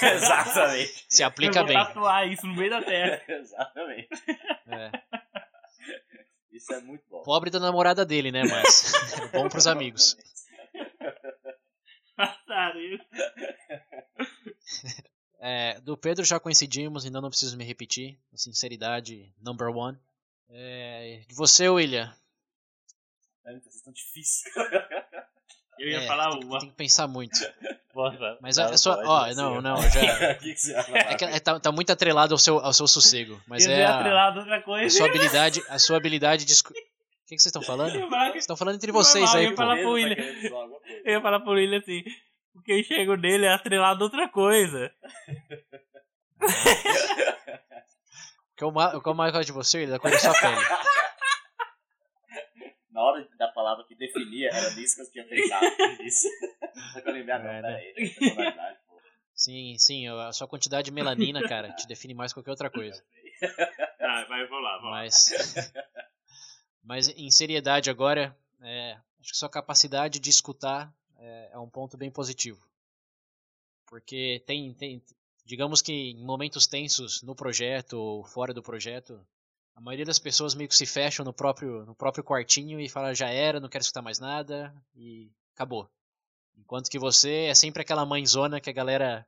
Exatamente. se Eu aplica vou bem. tatuar isso no meio da terra. Exatamente. É. Isso é muito bom. Pobre da namorada dele, né, mas é bom pros amigos. Passarinho. É, do Pedro já coincidimos, então não preciso me repetir. Sinceridade, number one. É, você, William. É, estão difíceis. Eu ia É, falar tem, uma. tem que pensar muito. Nossa, Mas Não, é só. Ó, não, não, já. O que que você ia falar? É que é, tá, tá muito atrelado ao seu, ao seu sossego. Mas é a, atrelado a outra a coisa. sua habilidade. A sua habilidade de. O que, que vocês estão falando? Eu ia falar que- Vocês estão falando entre Foi vocês mal, eu aí, ia pô. falar pro Tá William. Eu ia falar pro William assim, o que eu enxergo nele é atrelado a outra coisa. Que eu o que eu mais gosto de você, é da cor da sua pele. Na hora da palavra que definia, era nisso que eu tinha pensado. Isso. Só que eu lembrei, não, É, peraí. Sim, sim, a sua quantidade de melanina, cara, te define mais que qualquer outra coisa. Ah, vai rolar, vai lá. Mas. Mas em seriedade agora, é, acho que sua capacidade de escutar é, é um ponto bem positivo. Porque tem, tem. Digamos que em momentos tensos no projeto ou fora do projeto, a maioria das pessoas meio que se fecham no próprio, no próprio quartinho e fala já era, não quero escutar mais nada e acabou. Enquanto que você é sempre aquela mãezona que a galera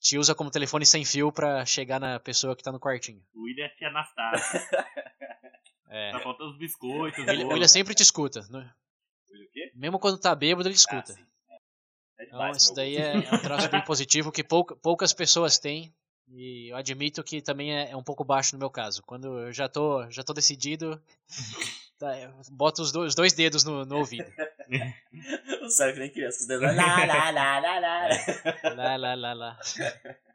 te usa como telefone sem fio pra chegar na pessoa que tá no quartinho. O William é tia Anastácia. É. Tá faltando os biscoitos, O William, sempre te escuta. né? O quê? Mesmo quando tá bêbado, ele escuta. Ah, demais, isso daí é, é um traço bem positivo que pouca- poucas pessoas têm. E eu admito que também é, é um pouco baixo no meu caso. Quando eu já tô, já tô decidido, tá, boto os dois, os dois dedos no, no ouvido. O Sérgio nem criança. Lá, lá, lá, lá, lá. Lá, lá, lá, lá.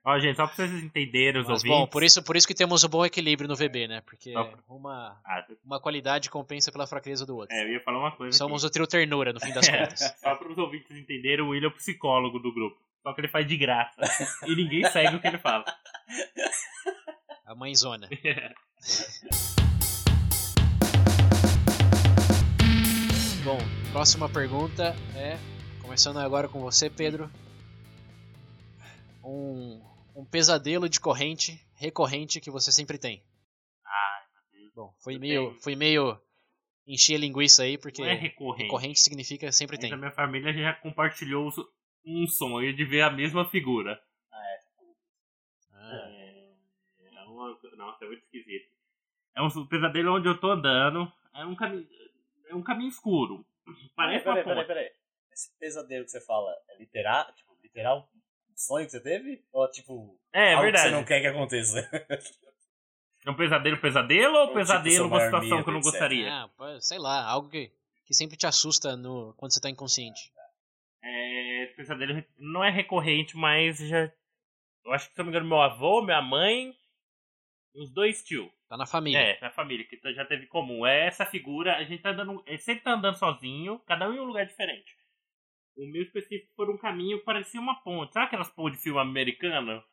Ó, gente, só pra vocês entenderem os Mas ouvintes. bom, por isso, por isso que temos um bom equilíbrio no VB, né? Porque uma, Ah, uma qualidade compensa pela fraqueza do outro. é, eu ia falar uma coisa. Somos aqui. o trio ternura, no fim das contas. Só para os ouvintes entenderem, o William é o psicólogo do grupo. Só que ele faz de graça. e ninguém segue o que ele fala. A mãezona. Bom, próxima pergunta é, começando agora com você, Pedro. Um, um pesadelo de corrente recorrente que você sempre tem. Ai, meu Deus. Bom, foi meio, foi meio encher a linguiça aí, porque Não é recorrente. recorrente significa sempre Mas tem. a minha família já compartilhou um sonho de ver a mesma figura. Ah, É, é uma, nossa, é muito esquisito. É um pesadelo onde eu tô andando. É um caminho, é um caminho escuro. Parece peraí, uma peraí, ponte. peraí. Esse pesadelo que você fala é literal? Tipo, literal? Um sonho que você teve? Ou tipo. É, é algo verdade. que você não quer que aconteça? É um pesadelo, pesadelo ou Ou pesadelo tipo, uma situação maior que eu não gostaria? ah, pô, sei lá, algo que, que sempre te assusta no, quando você tá inconsciente. É, esse pesadelo não é recorrente, mas já. Eu acho que, se eu não me engano, meu avô, minha mãe, os dois tios. Tá na família. É, na família, que já teve comum. É essa figura, a gente tá andando. Ele sempre tá andando sozinho, cada um em um lugar diferente. O meu específico foi um caminho que parecia uma ponte. Sabe aquelas pontes de filme americano?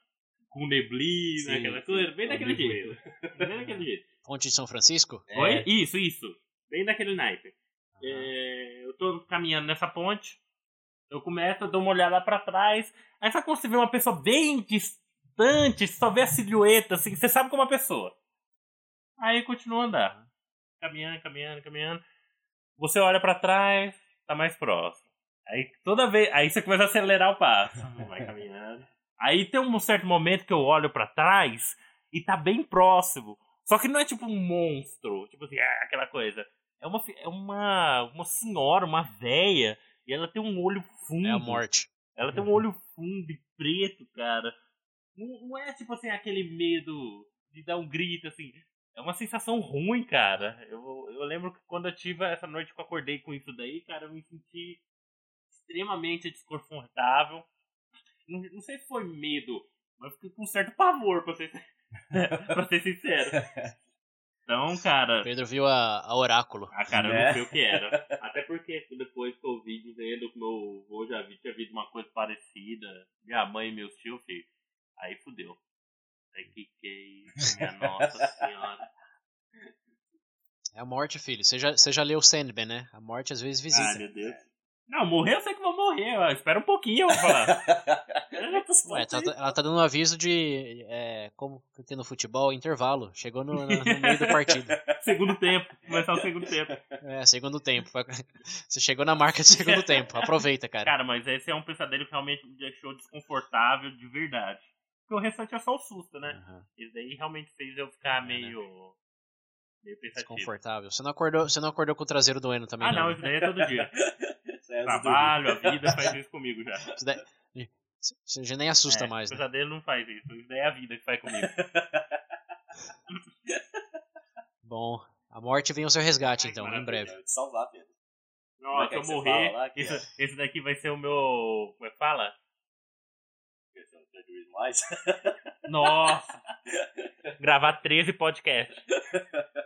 Com neblina, Sim, aquela sim. coisa? Bem daquele jeito. Bem daquele jeito. Ponte de São Francisco? É. Oi? Isso, isso. Bem daquele naipe. É, eu tô caminhando nessa ponte. Eu começo, eu dou uma olhada lá pra trás. Aí sabe quando você vê uma pessoa bem distante, só vê a silhueta, assim, você sabe como é uma pessoa. Aí continua a andar. Caminhando, caminhando, caminhando. Você olha pra trás, tá mais próximo. Aí toda vez. Aí você começa a acelerar o passo. Vai caminhando. Aí tem um certo momento que eu olho pra trás e tá bem próximo. Só que não é tipo um monstro, tipo assim, ah, aquela coisa. É uma, é uma, uma senhora, uma véia, e ela tem um olho fundo. É a morte. Ela tem um olho fundo e preto, cara. Não, não é tipo assim, aquele medo de dar um grito, assim. É uma sensação ruim, cara. Eu, eu lembro que quando eu tive essa noite que eu acordei com isso daí, cara, eu me senti extremamente desconfortável. Não, não sei se foi medo, mas eu fiquei com um certo pavor, pra ser, pra ser sincero. Então, cara, Pedro viu a, a oráculo. ah, cara, eu Né? não sei o que era. Até porque depois que eu vi dizendo que meu avô já vi, tinha visto uma coisa parecida, minha mãe e meus tios, filho, aí fudeu. Que que é isso, minha nossa senhora. É a morte, filho. Você já, você já leu Sandman, né? A morte às vezes Ai, visita. meu Deus. Não, morrer eu sei que vou morrer, ó. espera um pouquinho, eu vou falar. Ué, tá- tá- ela tá dando um aviso de. É, como que tem no futebol, intervalo. Chegou no, no- no meio do partido. segundo tempo, começar o segundo tempo. É, segundo tempo. Você chegou na marca de segundo tempo. Aproveita, cara. Cara, mas esse é um pesadelo que realmente me deixou desconfortável de verdade. Porque o restante é só o susto, né? Aham. Isso daí realmente fez eu ficar É, né? meio. Meio pensativo. Desconfortável. Você não acordou, você não acordou com o traseiro doendo também, Ah, não, né? isso daí é todo dia. É antes de Trabalho, a vida faz isso comigo já. Isso daí- Você já nem assusta É, mais, O né? pesadelo não faz isso. Isso daí é a vida que faz comigo. Bom, a morte vem ao seu resgate, Ai, então, em breve. Eu te salvar, Pedro. Nossa, se eu você morrer, fala lá que esse, é? esse daqui vai ser o meu. Como é que fala? É Reason mais. Nossa! Gravar 13 podcasts.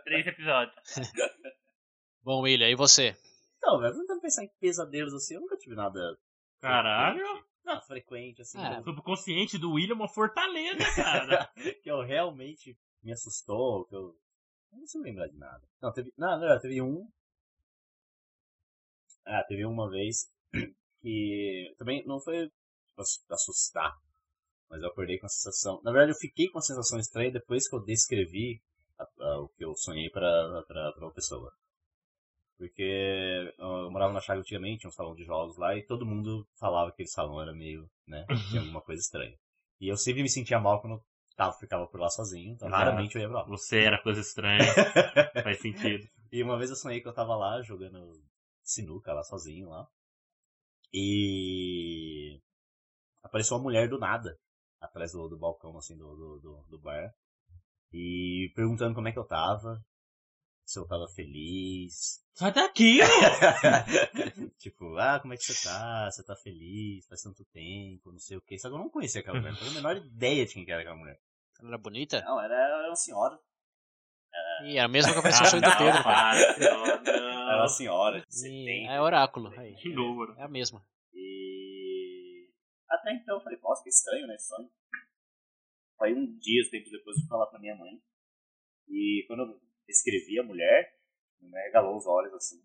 13 episódios. Bom, William, e você? Não, velho, tentando pensar em pesadelos assim, eu nunca tive nada. Caralho! frequente. Não, frequente, assim. Ah, O subconsciente do William é uma fortaleza, cara. que eu realmente me assustou, que eu. eu não sei lembrar de nada. Não, teve. Não, não, teve um. Ah, teve uma vez que também não foi ass- assustar, mas eu acordei com a sensação. Na verdade, eu fiquei com a sensação estranha depois que eu descrevi a- a- o que eu sonhei pra uma pessoa. Porque eu morava na Chaga antigamente, tinha um salão de jogos lá, e todo mundo falava que aquele salão era meio, né, tinha alguma coisa estranha. E eu sempre me sentia mal quando eu tava, ficava por lá sozinho, então raramente eu ia pra lá. Você era coisa estranha. Faz sentido. E uma vez eu sonhei que eu tava lá jogando sinuca lá sozinho lá. E apareceu uma mulher do nada atrás do, do balcão assim do, do, do, do bar. E perguntando como é que eu tava. Se eu tava feliz. Sai daqui, tipo, ah, como é que você tá? Você tá feliz? Faz tanto tempo, não sei o que. Só que eu não conhecia aquela mulher, não tinha a menor ideia de quem que era aquela mulher. Ela era bonita? Não, era, era uma senhora. Ih, era a mesma que apareceu no sonho do Pedro, cara. para, Era uma não. senhora de Ih, 70. é oráculo. Aí. De novo. É a mesma. Até então eu falei, nossa, que estranho, né, sonho. Aí um dia, tempos depois, eu fui falar pra minha mãe. E quando eu descrevi a mulher, a mulher regalou os olhos assim.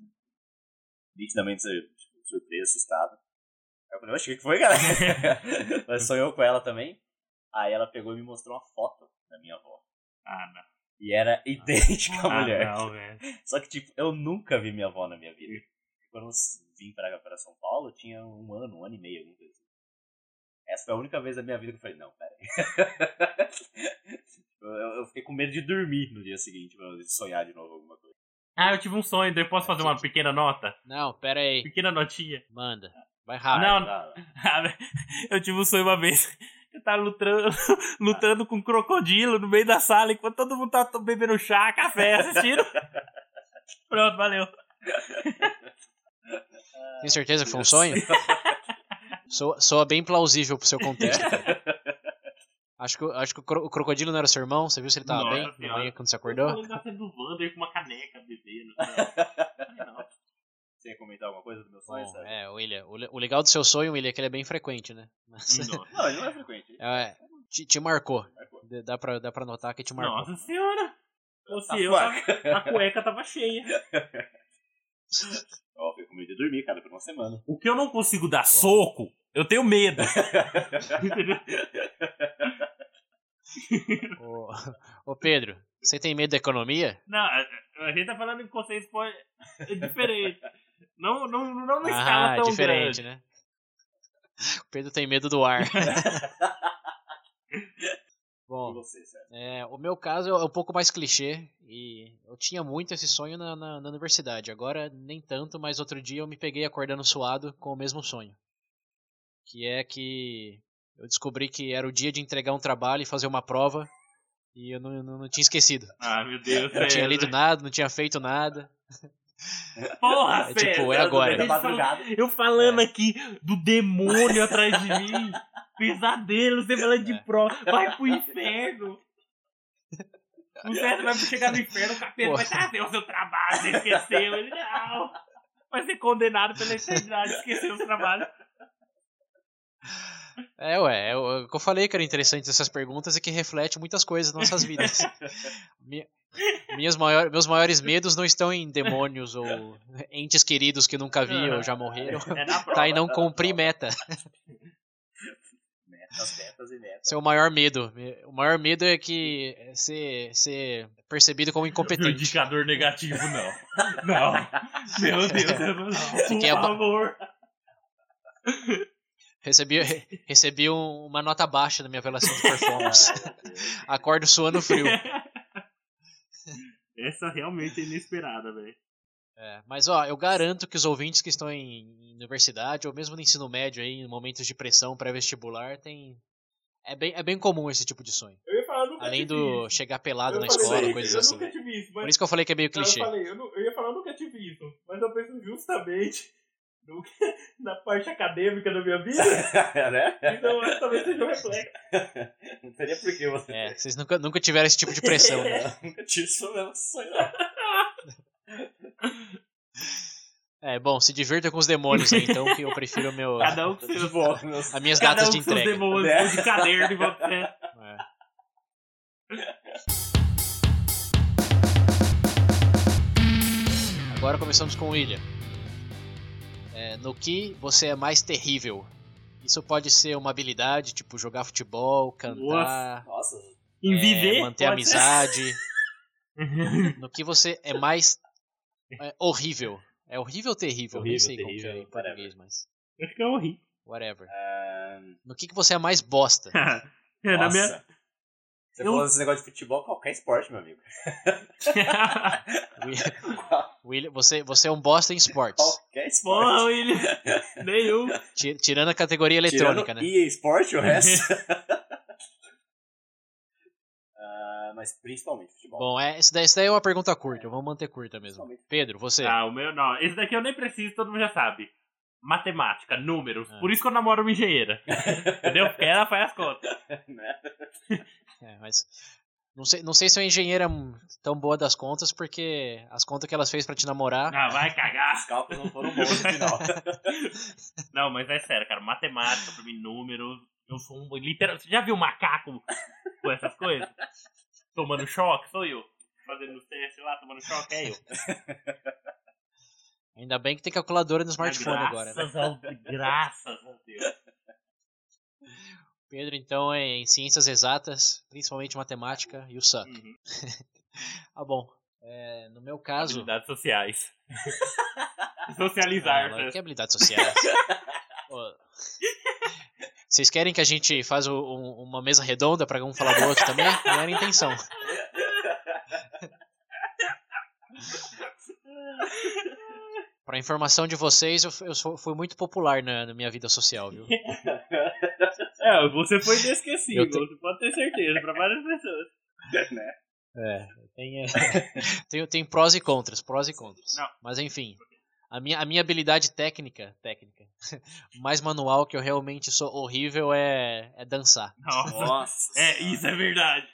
Nitidamente tipo, surpresa, assustada. Aí eu falei, oxe, o que foi, cara? Mas sonhou com ela também. Aí ela pegou e me mostrou uma foto da minha avó. Ah, não. E era idêntica à Ah, mulher. não. Só que, tipo, eu nunca vi minha avó na minha vida. Quando eu vim pra, pra São Paulo, eu tinha um ano, um ano e meio, alguma coisa assim. Essa foi a única vez da minha vida que eu falei, não, pera aí. eu, fiquei com medo de dormir no dia seguinte, pra sonhar de novo alguma coisa. Ah, eu tive um sonho, daí eu posso fazer uma pequena nota? Não, pera aí. Pequena notinha. Manda. Vai rápido. Não, Cara, eu tive um sonho uma vez. Eu tava lutando, lutando com um crocodilo no meio da sala enquanto todo mundo tava bebendo chá, café, assistindo. Pronto, valeu. Tem certeza que foi um sonho? Soa, soa bem plausível pro seu contexto. cara. Acho que, o- acho que o, cro- o crocodilo não era seu irmão. Você viu se ele tava Nossa bem? Senhora. Amanhã quando você Eu acordou? falei da cena do Wander com uma caneca bebendo. Não. Você ia comentar alguma coisa do meu sonho, Bom, sabe? é, William. O, le- o legal do seu sonho, William, é que ele é bem frequente, né? Mas, Não. Não, ele não é frequente. é, te, te marcou. Marcou. Dá pra, dá pra notar que te marcou. Nossa senhora! Ou se eu, fuck. a cueca tava cheia. Ó, com medo de dormir, cara, por uma semana. O que eu não consigo dar soco, eu tenho medo. Ô, ô, Pedro, você tem medo da economia? Não, a, a gente tá falando em conceito pode... é diferente. Não, não, não numa escala Ah, tão diferente, grande. né? O Pedro tem medo do ar. Bom, você? É, o meu caso é um pouco mais clichê e eu tinha muito esse sonho na, na, na universidade. Agora nem tanto, mas outro dia eu me peguei acordando suado com o mesmo sonho. Que é que eu descobri que era o dia de entregar um trabalho e fazer uma prova e eu não, não, não tinha esquecido. Ah, meu Deus. Não tinha lido nada, não tinha feito nada. Porra, É tipo, é agora. eu Da madrugada. Eu falando aqui do demônio atrás de mim. Pesadelo, você falando de É. prova. Vai pro inferno. O César vai chegar no inferno, o capeta Pô. vai trazer o seu trabalho, você esqueceu. Ele não. Vai ser condenado pela eternidade, esqueceu os trabalhos. É, ué, é o o que eu falei que era interessante dessas perguntas e que reflete muitas coisas nas nossas vidas. Mi- Minhas maior, meus maiores medos não estão em demônios ou entes queridos que nunca vi ou já morreram. É na prova. Tá em não cumprir meta. Metas, metas e metas. Esse é o maior medo. O maior medo é que é ser, ser percebido como Meu incompetente. indicador negativo, não. Não. Meu Deus, não. Fiquei Por favor. Recebi, recebi um- uma nota baixa na minha avaliação de performance. Acordo suando frio. Essa realmente é inesperada, velho. É, mas ó, eu garanto que os ouvintes que estão em, universidade ou mesmo no ensino médio aí, em momentos de pressão pré-vestibular, tem é bem, é bem comum esse tipo de sonho. Eu ia falar, eu nunca Além do isso. chegar pelado Eu na escola, eu coisas eu assim. nunca tive isso, mas Por isso que eu falei que é meio Não, clichê. Eu, falei, eu, nu- eu ia falar, eu nunca tive isso, mas eu penso justamente no- na parte acadêmica da minha vida, né? então eu talvez seja um reflexo. Não teria por que você. É, vocês nunca, nunca tiveram esse tipo de pressão, né? Eu nunca tive isso sonho. não. É, bom, se divirta com os demônios aí, então, que eu prefiro o meu, Cada um com seus, meus- as minhas cada datas um de com seus entrega. demônios Né? de caderno e você. É. Agora começamos com o William. É, no que você é mais terrível? Isso pode ser uma habilidade, tipo jogar futebol, cantar, Nossa, Em é, viver, manter amizade. No que você é mais é, horrível. É horrível ou terrível? Horrível, sei como que é terrível, em português, mas Acho que é horrível. whatever. ah, No que, que você é mais bosta? É, na nossa. minha... Você Eu- falou desse negócio de futebol, qualquer esporte, meu amigo. William, você, você é um bosta em esportes. Qualquer esporte. Porra, William. Nenhum. Ti- Tirando a categoria eletrônica, Tirando né? EA Sport, o resto. Ah, mas principalmente futebol. Bom, é, isso, daí, isso daí é uma pergunta curta, vamos manter curta mesmo. Pedro, você. Ah, o meu não. Esse daqui eu nem preciso, todo mundo já sabe. Matemática, números. Ah. Por isso que eu namoro uma engenheira. Entendeu? Porque ela faz as contas. É, mas não sei, não sei se é uma engenheira tão boa das contas, porque as contas que elas fez pra te namorar. Ah, vai cagar. Os cálculos não foram bons no final. Não, mas é sério, cara. Matemática, pra mim, números. Eu sou um. Literal... Você já viu macaco com essas coisas? Tomando choque? Sou eu. Fazendo os testes lá, tomando choque, é eu. Ainda bem que tem calculadora no smartphone agora, né? graças Ao... Graças a Deus. Pedro, então, é em ciências exatas, principalmente matemática e o SUC. Uhum. Ah, bom. é, no meu caso. Habilidades sociais. Socializar. Ah, né? que habilidades sociais? Vocês querem que a gente faça um- uma mesa redonda pra um falar do outro também? Não era a intenção. Pra informação de vocês, eu, eu fui muito popular na, na minha vida social, viu? É, você foi inesquecível, Eu te- você pode ter certeza, pra várias pessoas. É, tem, é, tem, tem prós e contras, prós e contras. Não. Mas enfim, a minha, a minha habilidade técnica, técnica, mais manual que eu realmente sou horrível é, é dançar. Nossa. É, isso é verdade.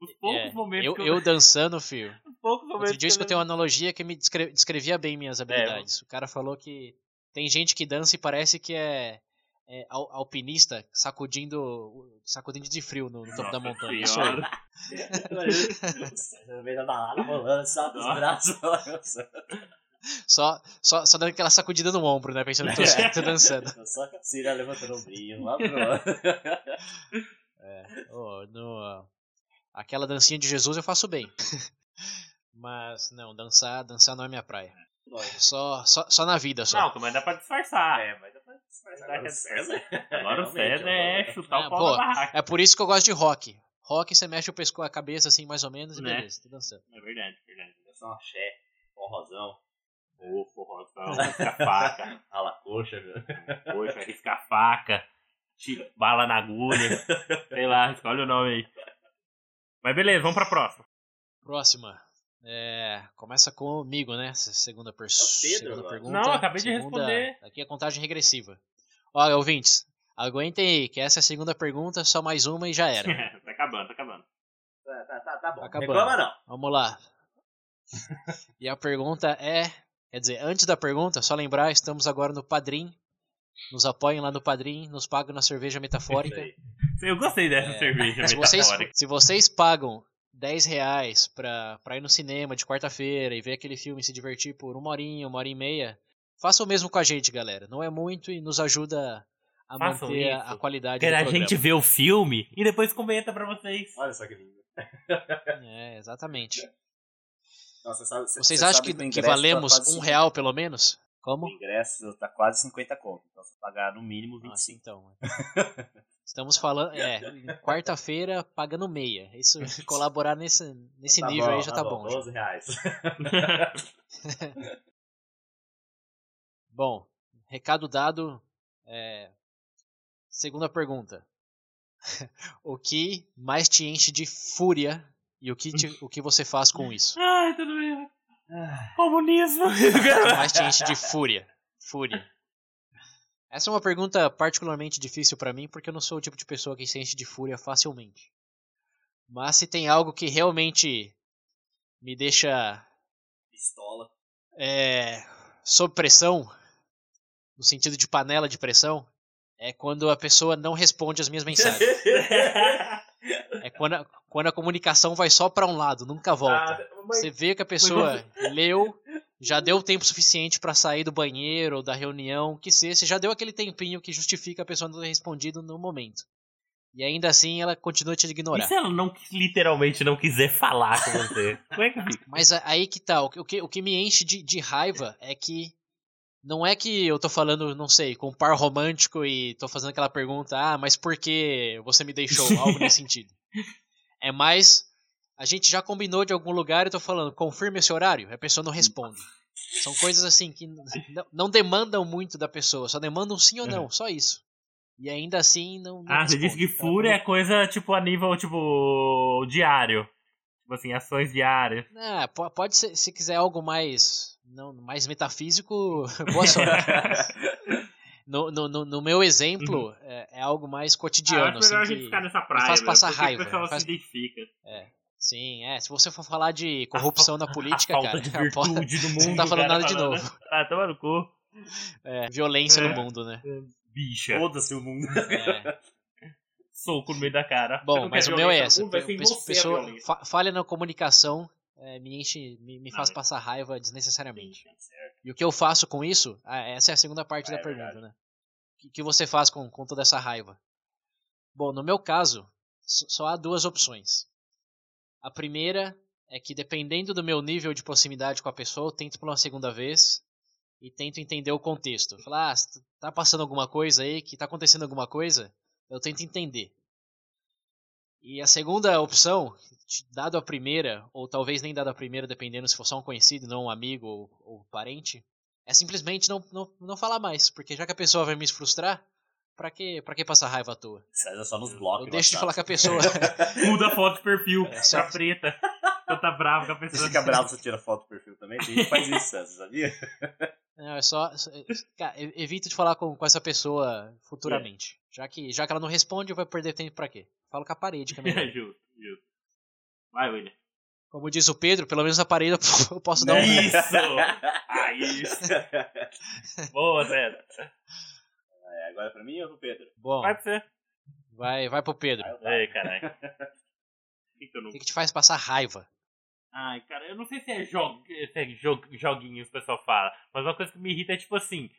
Os poucos É, momentos eu, que eu dançando, filho. Os poucos momentos Outro dia eu escutei uma analogia que me descre- descrevia bem minhas habilidades. O cara falou que tem gente que dança e parece que é, é al- alpinista sacudindo sacudindo de frio no, no topo da montanha. Isso aí. No meio da balada rolando, sabe? Os braços. Só, só, só dando aquela sacudida no ombro, né? Pensando que tô, que tô dançando. Só a Cira levantando o brilho lá pro outro. Ô, no, aquela dancinha de Jesus eu faço bem. Mas não, dançar, dançar não é minha praia. Só, só, só na vida só. Não, mas dá pra disfarçar. É, mas Agora o César. Agora o Realmente, César é agora- chutar É, o pau pô, na barraca. É por isso que eu gosto de rock. Rock você mexe o pescoço, a cabeça assim mais ou menos e Né? beleza, tô dançando. É verdade, verdade. É só um axé, forrozão, Ô, forrozão, risca a faca. rala coxa? Poxa, risca a faca. Tira, bala na agulha. Sei lá, escolhe o nome aí. Mas beleza, vamos pra próxima. Próxima. É, começa comigo, né? Essa Segunda, per... É Pedro segunda agora. pergunta. Não, acabei de Segunda- responder. Aqui é contagem regressiva. Olha, ouvintes, aguentem aí, que essa é a segunda pergunta, só mais uma e já era. tá acabando, tá acabando. Tá, tá, tá, tá bom. Tá acabando. Reclama não. Vamos lá. E a pergunta é. Quer dizer, antes da pergunta, só lembrar, estamos agora no Padrim. Nos apoiem lá no Padrim, nos pagam na cerveja metafórica. Eu gostei dessa É, cerveja Se vocês, metafórica. se vocês pagam 10 reais pra, pra ir no cinema de quarta-feira e ver aquele filme e se divertir por uma horinha, uma hora e meia, façam o mesmo com a gente, galera. Não é muito e nos ajuda a Façam manter a, isso. a qualidade Quer do a programa. gente ver o filme e depois comenta pra vocês. Olha só que lindo. É, exatamente. Nossa, sabe, cê- Vocês cê acham sabe que, que valemos um real pelo menos? Como? O ingresso tá quase 50 conto. Então você pagar no mínimo 25. Nossa, então. Estamos falando, é, quarta-feira pagando meia. Isso, colaborar nesse, nesse Tá nível bom, aí já tá, bom. já. 12 reais. Bom, recado dado. é, segunda pergunta. o que mais te enche de fúria e o que, te- o que você faz com isso? Ai, bem. Comunismo. O que mais te enche de fúria? Fúria. Essa é uma pergunta particularmente difícil pra mim porque eu não sou o tipo de pessoa que se enche de fúria facilmente. Mas se tem algo que realmente me deixa Pistola. é, sob pressão, no sentido de panela de pressão, é quando a pessoa não responde as minhas mensagens. É quando a, quando a comunicação vai só pra um lado, nunca volta. Ah, mas- Você vê que a pessoa leu, já deu tempo suficiente pra sair do banheiro ou da reunião, que seja, você já deu aquele tempinho que justifica a pessoa não ter respondido no momento. E ainda assim ela continua te E ignorar. se ela não, literalmente não quiser falar com você? Como é que fica? Mas aí que tá, o que, o que, o que me enche de, de raiva é que não é que eu tô falando, não sei, com um par romântico e tô fazendo aquela pergunta, ah, mas por que você me deixou? Algo nesse sentido. É mais, a gente já combinou de algum lugar e tô falando, confirme esse horário, a pessoa não responde. São coisas assim que não, demandam muito da pessoa, só demandam sim ou não, só isso. E ainda assim não. não Ah, você responde. disse que Então, fúria é coisa, tipo, a nível, tipo, diário. Tipo assim, ações diárias. Ah, po- pode ser, se quiser algo mais, não, mais metafísico, boa sorte. No, no, no, meu exemplo, é, é algo mais Ah, cotidiano. eu acho melhor a assim, gente que- ficar nessa praia. faz passar raiva, O pessoal faz- se identifica. Sim, é. Se você for falar de corrupção na política, a falta cara, de virtude do mundo. você não tá falando cara, nada de falando. novo. Ah, toma no cu. É, violência É. no mundo, né? Bicha. Foda-se o mundo. É. Soco no meio da cara. Bom, mas o meu é essa. a pessoa, falha na comunicação é, me enche, me, me faz é- passar raiva desnecessariamente. Certo. E o que eu faço com isso? Ah, essa é a segunda parte Ah, da é pergunta, verdade. né? O que, que você faz com, com toda essa raiva? Bom, no meu caso, só há duas opções. A primeira é que, dependendo do meu nível de proximidade com a pessoa, eu tento por uma segunda vez e tento entender o contexto. Falar, ah, tá passando alguma coisa aí, que tá acontecendo alguma coisa, eu tento entender. E a segunda opção, dado a primeira, ou talvez nem dado a primeira, dependendo se for só um conhecido, não um amigo ou, ou parente, é simplesmente não, não, não falar mais. Porque já que a pessoa vai me frustrar, pra que, pra que passar raiva à toa? César só nos blocos. Eu deixo de falar com a pessoa. Muda a foto de perfil É, pra certo. preta. Então tá bravo com a Você pessoa. fica bravo se você tira foto do perfil também? Tem gente que faz isso, César, sabia? Não, é só. só- Cara, evito de falar com, com essa pessoa futuramente. Já, que, já que ela não responde, eu vou perder tempo pra quê? Falo com a parede, que é melhor. justo, justo. Vai, William. Como diz o Pedro, pelo menos a parede eu posso dar um. Isso! Ah, isso. Boa, Zé. É, agora pra mim ou pro Pedro? Bom, Vai pra você. vai, vai pro Pedro. Ei, caralho. O que que eu não O que, que te faz passar raiva? Ai, cara, eu não sei se é, jo se é jo joguinhos que o pessoal fala, mas uma coisa que me irrita é tipo assim.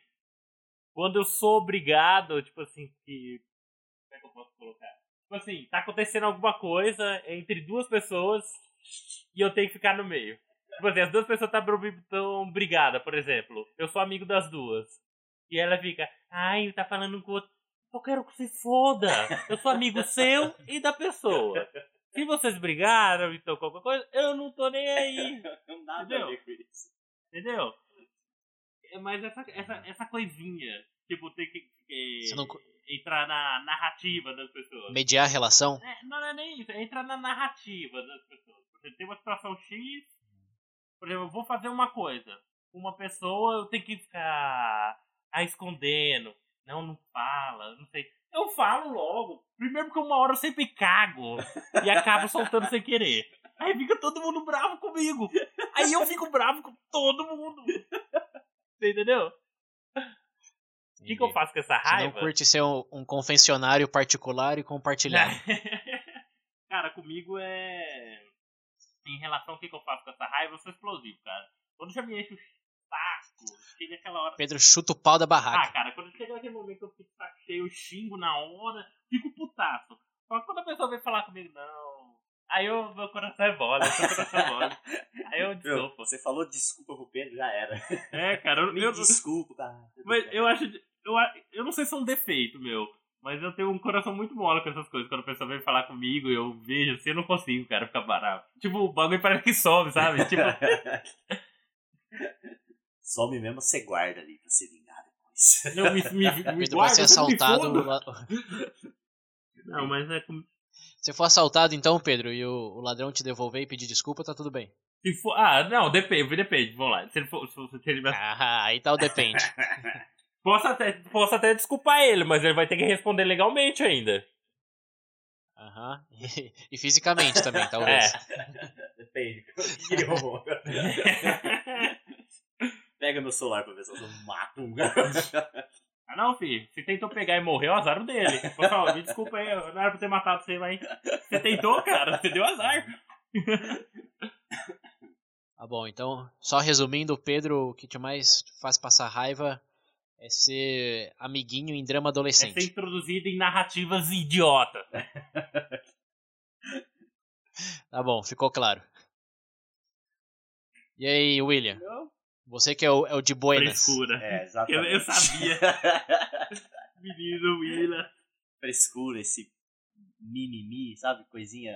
Quando eu sou obrigado, tipo assim, que. Como é que eu posso colocar? Tipo assim, tá acontecendo alguma coisa entre duas pessoas e eu tenho que ficar no meio. Tipo assim, as duas pessoas estão brigadas, por exemplo. Eu sou amigo das duas. E ela fica, ai, tá falando com o outro. Eu quero que você foda. Eu sou amigo seu e da pessoa. Se vocês brigaram, então qualquer coisa, eu não tô nem aí. Não nada Entendeu? Entendeu? É, Mas essa, essa, essa coisinha, tipo, tem que não entrar na narrativa das pessoas. Mediar a relação? É, não é nem isso, é entrar na narrativa das pessoas. Você tem uma situação X, por exemplo, eu vou fazer uma coisa. Uma pessoa eu tenho que ficar ah, escondendo. Não, não fala, não sei. Eu falo logo. Primeiro porque uma hora eu sempre cago e acabo soltando sem querer. Aí fica todo mundo bravo comigo. Aí eu fico bravo com todo mundo. Você entendeu? O que, que eu faço com essa Você raiva? não curte ser um, um confessionário particular e compartilhar. cara, comigo é. Em relação ao que, que eu faço com essa raiva, eu sou explosivo, cara. Quando já me enche o saco, chega aquela hora. Pedro chuta o pau da Ah, barraca. cara, quando chega aquele momento que eu fico saco cheio, eu xingo na hora, fico putaço. Só que quando a pessoa vem falar comigo, não. Aí eu, meu coração é bola, meu coração é bola. Aí eu Meu, desculpa. você falou desculpa pro Pedro, já era. É, cara, eu, Me eu, desculpa, cara. mas eu acho. Eu, eu não sei se é um defeito, meu. Mas eu tenho um coração muito mole com essas coisas. Quando a pessoa vem falar comigo e eu vejo assim, eu não consigo, cara, ficar bravo. Tipo, o bagulho parece que sobe, sabe? Tipo, Some mesmo, você guarda ali pra se vingar depois. eu me, me, me Pedro vai ser me assaltado. la- Não, mas é Se for assaltado então, Pedro, e o, o ladrão te devolver e pedir desculpa, tá tudo bem. Se for, ah, não, depende, depende. Vamos lá. Se ele for, se, se ele Ah, aí tá o depende. posso até, posso até desculpar ele, mas ele vai ter que responder legalmente ainda. Aham. E, e fisicamente também, talvez. É. Depende. Pega meu celular pra ver se eu mato um cara. Ah, não, filho. Se tentou pegar e morreu, azar o dele. Favor, me desculpa aí, não era pra ter matado você, mas. Você tentou, cara. Você deu azar. Tá bom, então, só resumindo, o Pedro, o que te mais faz passar raiva é ser amiguinho em drama É ser adolescente. introduzido em narrativas idiota. Tá bom, ficou claro. E aí, William? Você que é o, é o de Buenas. Frescura. É, Eu, exatamente. eu sabia. Menino Willa. Frescura, esse mimimi, sabe? Coisinha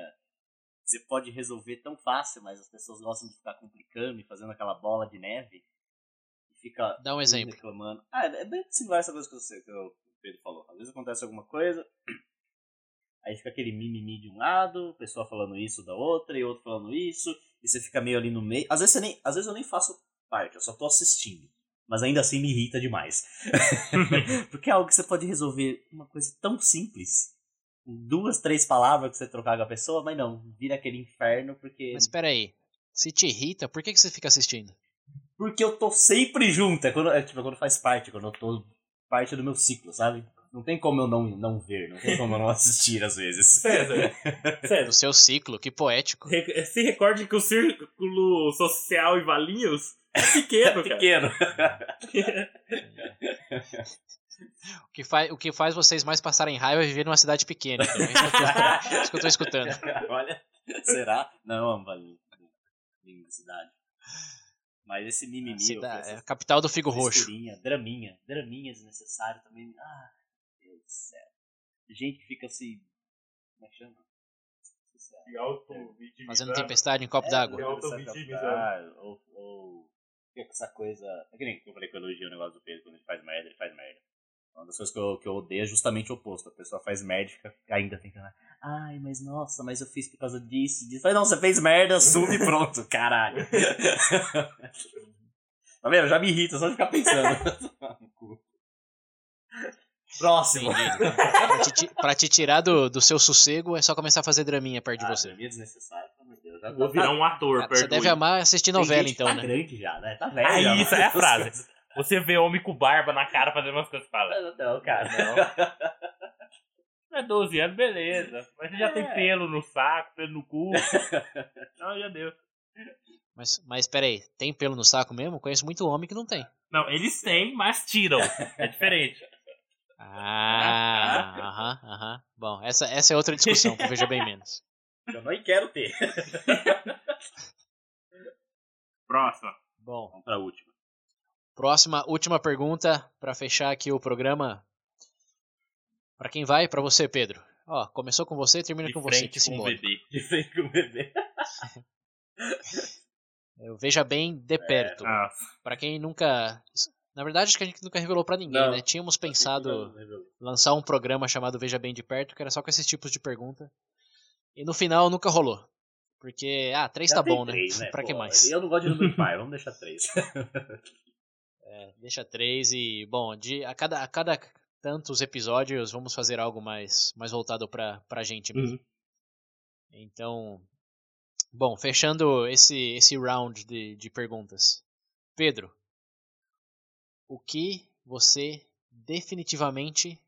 que você pode resolver tão fácil, mas as pessoas gostam de ficar complicando e fazendo aquela bola de neve. E fica Dá um exemplo. reclamando. Ah, é bem similar essa coisa que, você, que o Pedro falou. Às vezes acontece alguma coisa, aí fica aquele mimimi de um lado, pessoa falando isso da outra, e outro falando isso, e você fica meio ali no meio. Às vezes, você nem, às vezes eu nem faço parte, eu só tô assistindo. Mas ainda assim me irrita demais. Porque é algo que você pode resolver uma coisa tão simples. Com duas, três palavras que você trocar com a pessoa, mas não, vira aquele inferno porque. Mas espera aí, se te irrita, por que, que você fica assistindo? Porque eu tô sempre junto. É quando, é, tipo, quando faz parte, quando eu tô parte do meu ciclo, sabe? Não tem como eu não, não ver, não tem como eu não assistir às vezes. César. Do César. seu ciclo, que poético. re- Se recorde que o círculo social em Valinhos é pequeno, cara. Pequeno. O que, faz, o que faz vocês mais passarem raiva é viver numa cidade pequena. Então, é isso, que eu tô, escutando. Olha, será? Não, Ambali. Linda cidade. Mas esse mimimi, Cida- essa é a capital do Figo Roxo. draminha, draminha desnecessário também. Ah, meu Deus do céu. Gente que fica assim. Como é que chama? Fazendo tempestade em copo d'água. É, auto-vitimizando. Ah, ou, ou essa coisa. É que nem eu falei que eu elogio o negócio do Pedro, quando ele faz merda, ele faz merda. Uma das coisas que eu, que eu odeio é justamente o oposto. A pessoa faz merda e fica ainda tentando. Ai, mas nossa, mas eu fiz por causa disso. disso. Falei, não, você fez merda, assume e pronto, caralho. tá vendo? Já me irrita só de ficar pensando. Próximo. Pra te, pra te tirar do, do seu sossego é só começar a fazer draminha perto de Ah, você. draminha desnecessária, Já Vou virar um ator Cara, perto você deve amar assistir novela, então, tá né? grande já, né? Tá velho. Ah, já, isso, é a mas- frase. Você vê homem com barba na cara fazendo umas coisas e fala. Não, cara. É 12 anos, beleza. Mas você já É. tem pelo no saco, pelo no cu. Não, já deu. Mas, mas peraí, tem pelo no saco mesmo? Conheço muito homem que não tem. Não, eles têm, mas tiram. É diferente. Ah, aham, aham. Bom, essa, essa é outra discussão que eu vejo bem menos. Eu não quero ter. Próxima. Bom, Vamos pra última. próxima, última pergunta pra fechar aqui o programa. Pra quem vai? Pra você, Pedro. Ó, começou com você, termina De com você. Que com o bebê. De frente com o bebê. Eu veja bem de perto. Ah, Pra quem nunca. Na verdade, acho que a gente nunca revelou pra ninguém, Não. né? Tínhamos pensado Não, não, não. lançar um programa chamado Veja Bem de Perto, que era só com esses tipos de pergunta. E no final nunca rolou. Porque, ah, três Já tá bom, três, né? pra Pô, que mais? Eu não gosto de número par, vamos deixar três. É, deixa três e, bom, de, a, cada, a cada tantos episódios vamos fazer algo mais, mais voltado pra, pra gente mesmo. Uhum. Então, bom, fechando esse, esse round de, de perguntas. Pedro, o que você definitivamente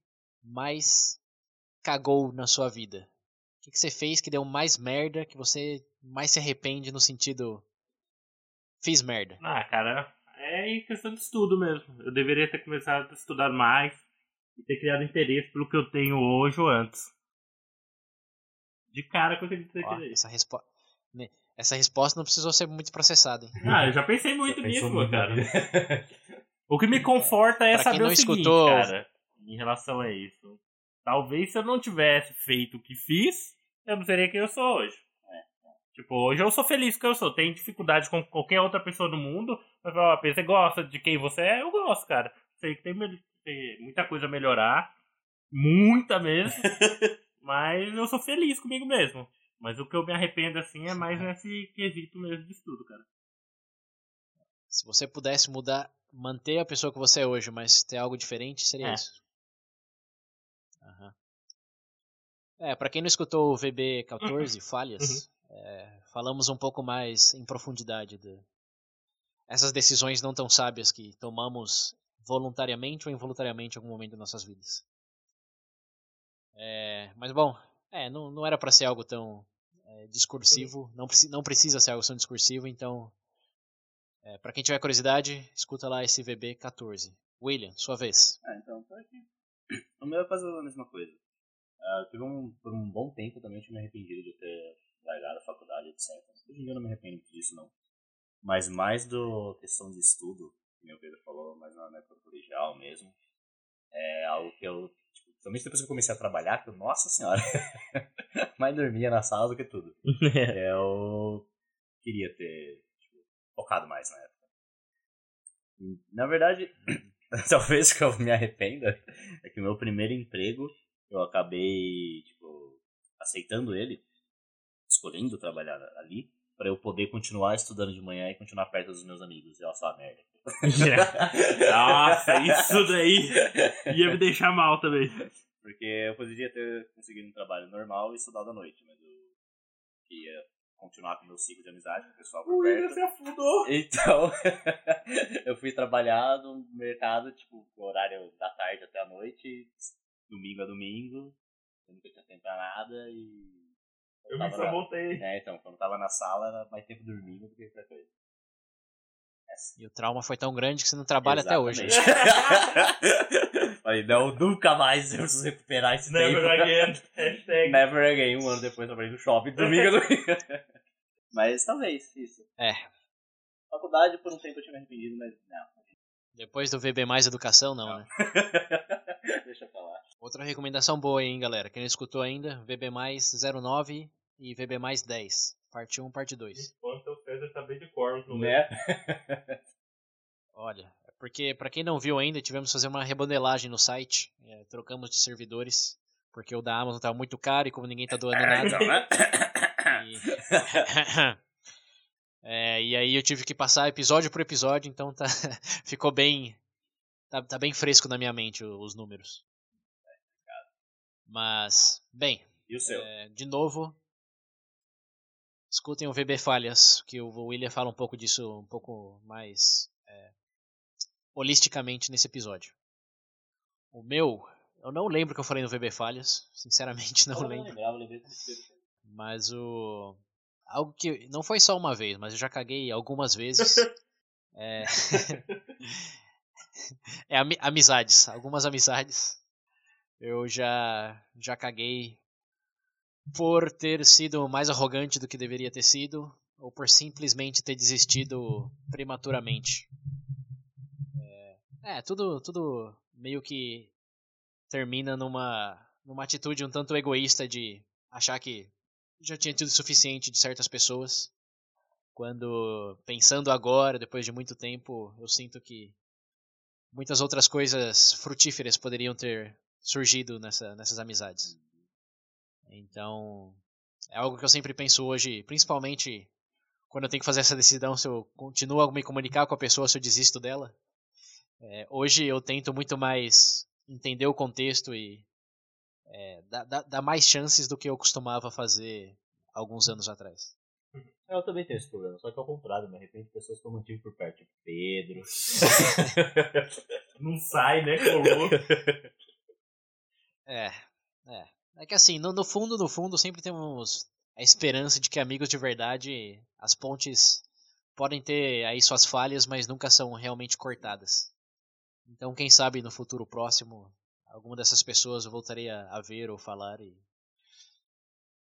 mais cagou na sua vida? O que, que você fez que deu mais merda, que você mais se arrepende no sentido. Fiz merda. ah, cara, é em questão de estudo mesmo. Eu deveria ter começado a estudar mais e ter criado interesse pelo que eu tenho hoje ou antes. De cara com aquele Ó, essa, respo... né, essa resposta não precisou ser muito processada, hein? Ah, eu já pensei muito Já nisso, muito cara. O que me conforta é Pra quem saber não o seguinte, escutou- cara, em relação a isso. Talvez se eu não tivesse feito o que fiz, eu não seria quem eu sou hoje. Tipo, hoje eu sou feliz com eu sou. Tenho dificuldade com qualquer outra pessoa do mundo. Mas, ó, você gosta de quem você é? Eu gosto, cara. Sei que tem, tem muita coisa a melhorar. Muita mesmo. mas eu sou feliz comigo mesmo. Mas o que eu me arrependo, assim, é mais nesse quesito mesmo de estudo, cara. Se você pudesse mudar, manter a pessoa que você é hoje, mas ter algo diferente, seria É. isso. Aham. É, pra quem não escutou o VB14, Falhas, é, falamos um pouco mais em profundidade de essas decisões não tão sábias que tomamos voluntariamente ou involuntariamente em algum momento de nossas vidas. É, mas bom, é, não, não era pra ser algo tão é, discursivo, não, preci- não precisa ser algo tão discursivo, então é, para quem tiver curiosidade, escuta lá esse VB14. William, sua vez. Ah, então, tô aqui. O meu é quase a mesma coisa. Ah, teve um, por um bom tempo também eu me arrependido de ter largado a faculdade, etc. Hoje em dia eu não me arrependo muito disso, não. Mas mais do questão de estudo, que o Pedro falou, mas na época colegial mesmo, é algo que eu, tipo, principalmente depois que eu comecei a trabalhar, que eu, nossa senhora, mais dormia na sala do que tudo. eu queria ter tipo, focado mais na época. Na verdade, talvez que eu me arrependa é que o meu primeiro emprego eu acabei tipo aceitando ele, escolhendo trabalhar ali para eu poder continuar estudando de manhã e continuar perto dos meus amigos. E olha só a merda. Nossa, isso daí ia me deixar mal também. Porque eu poderia ter conseguido um trabalho normal e estudado à noite, mas eu ia continuar com meu ciclo de amizade com o pessoal por perto. se afundou. Então, eu fui trabalhar no mercado, tipo, horário da tarde até a noite, domingo a domingo, eu nunca tinha tempo pra nada e. Eu me sabotei. É, então, quando tava na sala era mais tempo dormindo do que outra coisa. E o trauma foi tão grande que você não trabalha até hoje. né? Exatamente. Falei, não, nunca mais eu preciso recuperar esse Never tempo. again. Hashtag. Never again. Um ano depois trabalhei no shopping, domingo a domingo. Mas talvez, isso. É. Faculdade, por um tempo eu tinha me arrependido, mas não. Depois do VB mais educação, não, né? Deixa pra lá. Outra recomendação boa hein, galera. Quem não escutou ainda, VB mais 09 e VB mais 10. Parte 1, parte 2. Enquanto o César tá bem de cornos no Né? Olha, é porque pra quem não viu ainda, tivemos que fazer uma remodelagem no site. É, trocamos de servidores, porque o da Amazon tava muito caro e como ninguém tá doando nada. E... É, e aí eu tive que passar episódio por episódio, então tá, ficou bem. Tá, tá bem fresco na minha mente o- os números. Mas, bem, E o seu? é, de novo, escutem o VB Falhas, que o William fala um pouco disso um pouco mais é, holisticamente nesse episódio. O meu, eu não lembro que eu falei no VB Falhas, sinceramente não Eu lembro. lembrava, lembrei. Mas o. Algo que. Não foi só uma vez, mas eu já caguei algumas vezes. é. é ami- amizades. Algumas amizades. Eu já. Já caguei por ter sido mais arrogante do que deveria ter sido. Ou por simplesmente ter desistido prematuramente. É, é tudo, tudo meio que termina numa, numa atitude um tanto egoísta de achar que já tinha tido o suficiente de certas pessoas. Quando, pensando agora, depois de muito tempo, eu sinto que muitas outras coisas frutíferas poderiam ter surgido nessa, nessas amizades. Então, é algo que eu sempre penso hoje, principalmente quando eu tenho que fazer essa decisão se eu continuo a me comunicar com a pessoa, se eu desisto dela. É, hoje eu tento muito mais entender o contexto e é, dá, dá, dá mais chances do que eu costumava fazer alguns anos atrás. Eu também tenho esse problema, só que ao contrário, me arrependo de pessoas que eu mantive por perto. Tipo, Pedro. Não sai, né? Colou. É, é. É que assim, no, no fundo, no fundo, sempre temos a esperança de que amigos de verdade, as pontes podem ter aí suas falhas, mas nunca são realmente cortadas. Então, quem sabe no futuro próximo, alguma dessas pessoas eu voltarei a, a ver ou falar e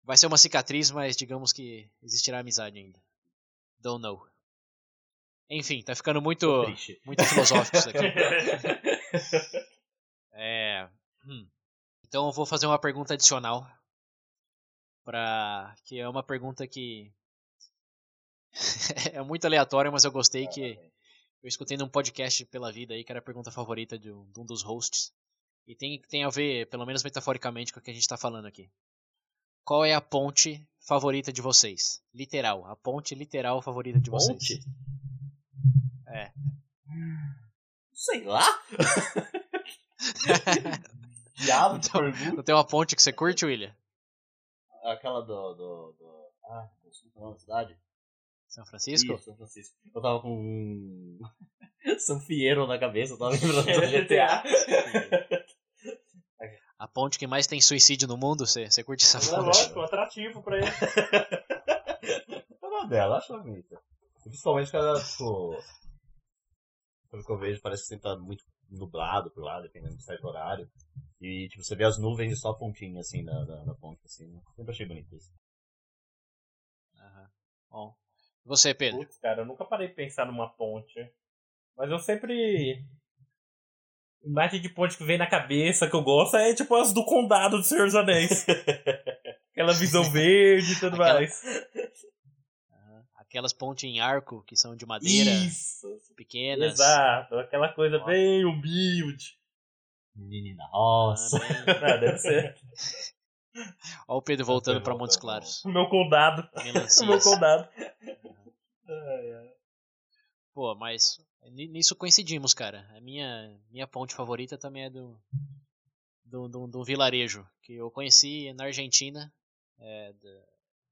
Vai ser uma cicatriz, mas digamos que existirá amizade ainda. Don't know. Enfim, tá ficando muito, muito filosófico isso aqui. É, hum. Então eu vou fazer uma pergunta adicional. Pra, que é uma pergunta que é muito aleatória, mas eu gostei que eu escutei num podcast pela vida aí, que era a pergunta favorita de um, de um dos hosts. E tem, tem a ver, pelo menos metaforicamente, com o que a gente tá falando aqui. Qual é a ponte favorita de vocês? Literal, a ponte literal favorita de vocês. Ponte? É. Sei lá. Diabo Então- pergunta. Não tem uma ponte que você curte, William? Aquela do. do, do... Ah, eu esqueci o nome da cidade. São Francisco? São Francisco. Eu tava com um. São Fierro na cabeça, eu tava lembrando do GTA. Ponte que mais tem suicídio no mundo? Você, você curte essa É ponte? lógico, um atrativo pra ele. Eu gosto dela, acho bonita. Principalmente quando ela, tipo. Pelo que eu vejo, parece que sempre tá muito nublado por lá, dependendo do certo horário. E, tipo, você vê as nuvens e só a pontinha, assim, na, na, na ponte, assim. Sempre achei bonito isso. Aham. Bom. E Você, Pedro? Putz, cara, eu nunca parei de pensar numa ponte. Mas eu sempre. Imagem de ponte que vem na cabeça que eu gosto é tipo as do condado do Senhor dos Anéis. Aquela visão verde e tudo Aquela- mais. Aham. Aquelas pontes em arco que são de madeira, Isso! pequenas. Exato, aquela coisa bem humilde. Menina roça. Também. Ah, deve ser. Ó o Pedro voltando pra Montes. Claros. O meu condado. O meu condado. Pô, mas nisso coincidimos, cara. A minha, minha ponte favorita também é do, do, do, do vilarejo que eu conheci na Argentina, é, da-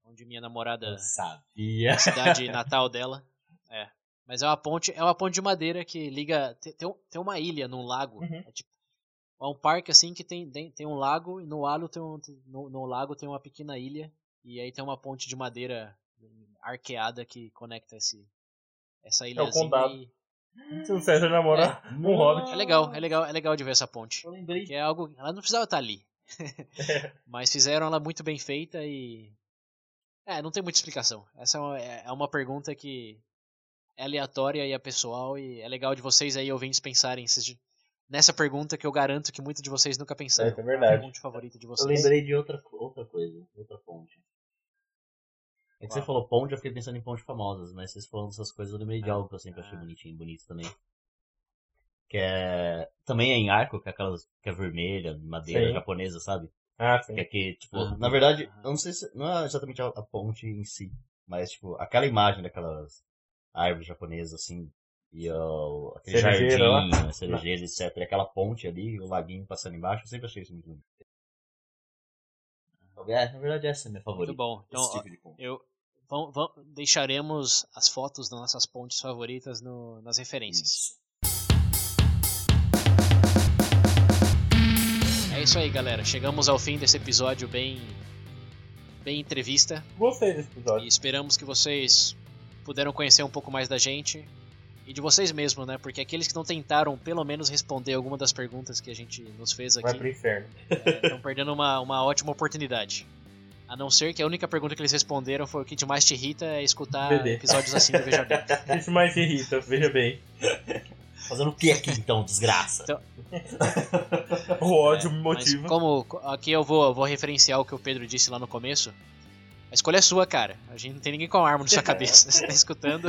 onde minha namorada, Eu sabia. a cidade natal dela. É. Mas é uma ponte, é uma ponte de madeira que liga. Tem, tem, um- uma ilha num lago. Uhum. É, tipo, é um parque assim que tem, tem, tem um lago e no, lago tem um, no, no lago tem uma pequena ilha. E aí tem uma ponte de madeira arqueada que conecta esse, essa ilhazinha. condado. e- Se o César namorar um hobbit. é legal, é legal, é legal de ver essa ponte. Eu lembrei. Que é algo. Ela não precisava estar ali. Mas fizeram ela muito bem feita e. É, não tem muita explicação. Essa é uma, é uma pergunta que é aleatória e é pessoal e é legal de vocês aí ouvintes pensarem esses- nessa pergunta que eu garanto que muitos de vocês nunca pensaram. É, é verdade. Qual a ponte favorita de Eu vocês? lembrei de outra, outra coisa, outra ponte. É que você falou ponte, eu fiquei pensando em pontes famosas, mas vocês falando dessas coisas, eu lembrei de algo que eu sempre achei Ah. bonitinho, bonito também. Que é. Também é em arco, que é aquelas. que é vermelha, madeira Sim. japonesa, sabe? Ah, sim. Que é que, tipo, na verdade, eu não sei se. Não é exatamente a, a ponte em si, mas, tipo, aquela imagem daquelas árvores japonesas, assim, e o, aquele Cerejeira jardim, as cerejeiras, etc. E aquela ponte ali, o laguinho passando embaixo, eu sempre achei isso muito bonito. É, na verdade, essa é a minha favorita. Muito bom. Então, ó, tipo eu, vão, vão- deixaremos as fotos das nossas pontes favoritas no- nas referências. Isso. É isso aí, galera. Chegamos ao fim desse episódio bem, bem entrevista. Gostei desse E episódio. esperamos que vocês puderam conhecer um pouco mais da gente e de vocês mesmos, né? Porque aqueles que não tentaram pelo menos responder alguma das perguntas que a gente nos fez Vai pro aqui inferno. estão perdendo uma, uma ótima oportunidade. A não ser que a única pergunta que eles responderam foi o que mais te irrita é escutar Bebê. episódios assim do Veja Bem. Isso mais irrita, veja bem. Fazendo o que aqui então, desgraça? Então- O ódio É, me mas motiva. como aqui eu vou, vou referenciar o que o Pedro disse lá no começo. A escolha é sua, cara. A gente não tem ninguém com arma na sua cabeça. Você tá escutando?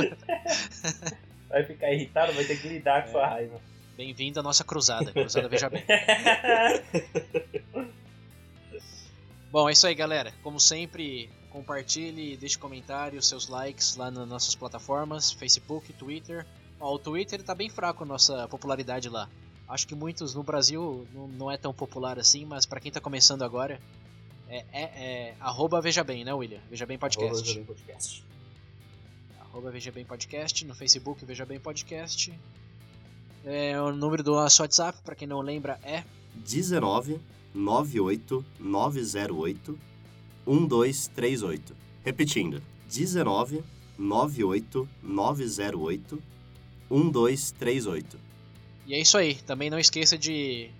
Vai ficar irritado, vai ter que lidar com É. sua raiva. Bem-vindo à nossa cruzada. Cruzada Veja Bem. Bom, é isso aí, galera. Como sempre, compartilhe, deixe comentários, seus likes lá nas nossas plataformas, Facebook, Twitter. Ó, o Twitter tá bem fraco a nossa popularidade lá. Acho que muitos no Brasil não, não é tão popular assim, mas pra quem tá começando agora, é, é, é arroba Veja Bem, né, William? Veja Bem Podcast. Arroba Veja Bem Podcast. Arroba Veja Bem Podcast, no Facebook Veja Bem Podcast. É, o número do nosso WhatsApp, pra quem não lembra, é 19 98 908 1238. Repetindo, 19 98 908 1238. E é isso aí. Também não esqueça de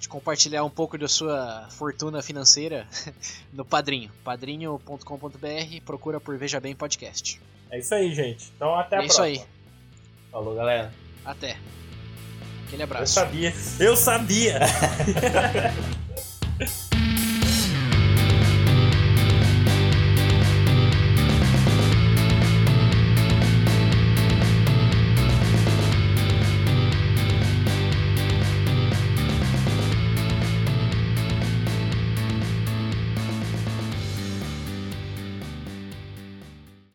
de compartilhar um pouco da sua fortuna financeira no Padrinho. padrinho.com.br, procura por Veja Bem Podcast. É isso aí, gente. Então até a é isso próxima. aí. Falou, galera. Até. Aquele Eu abraço. sabia. Eu sabia!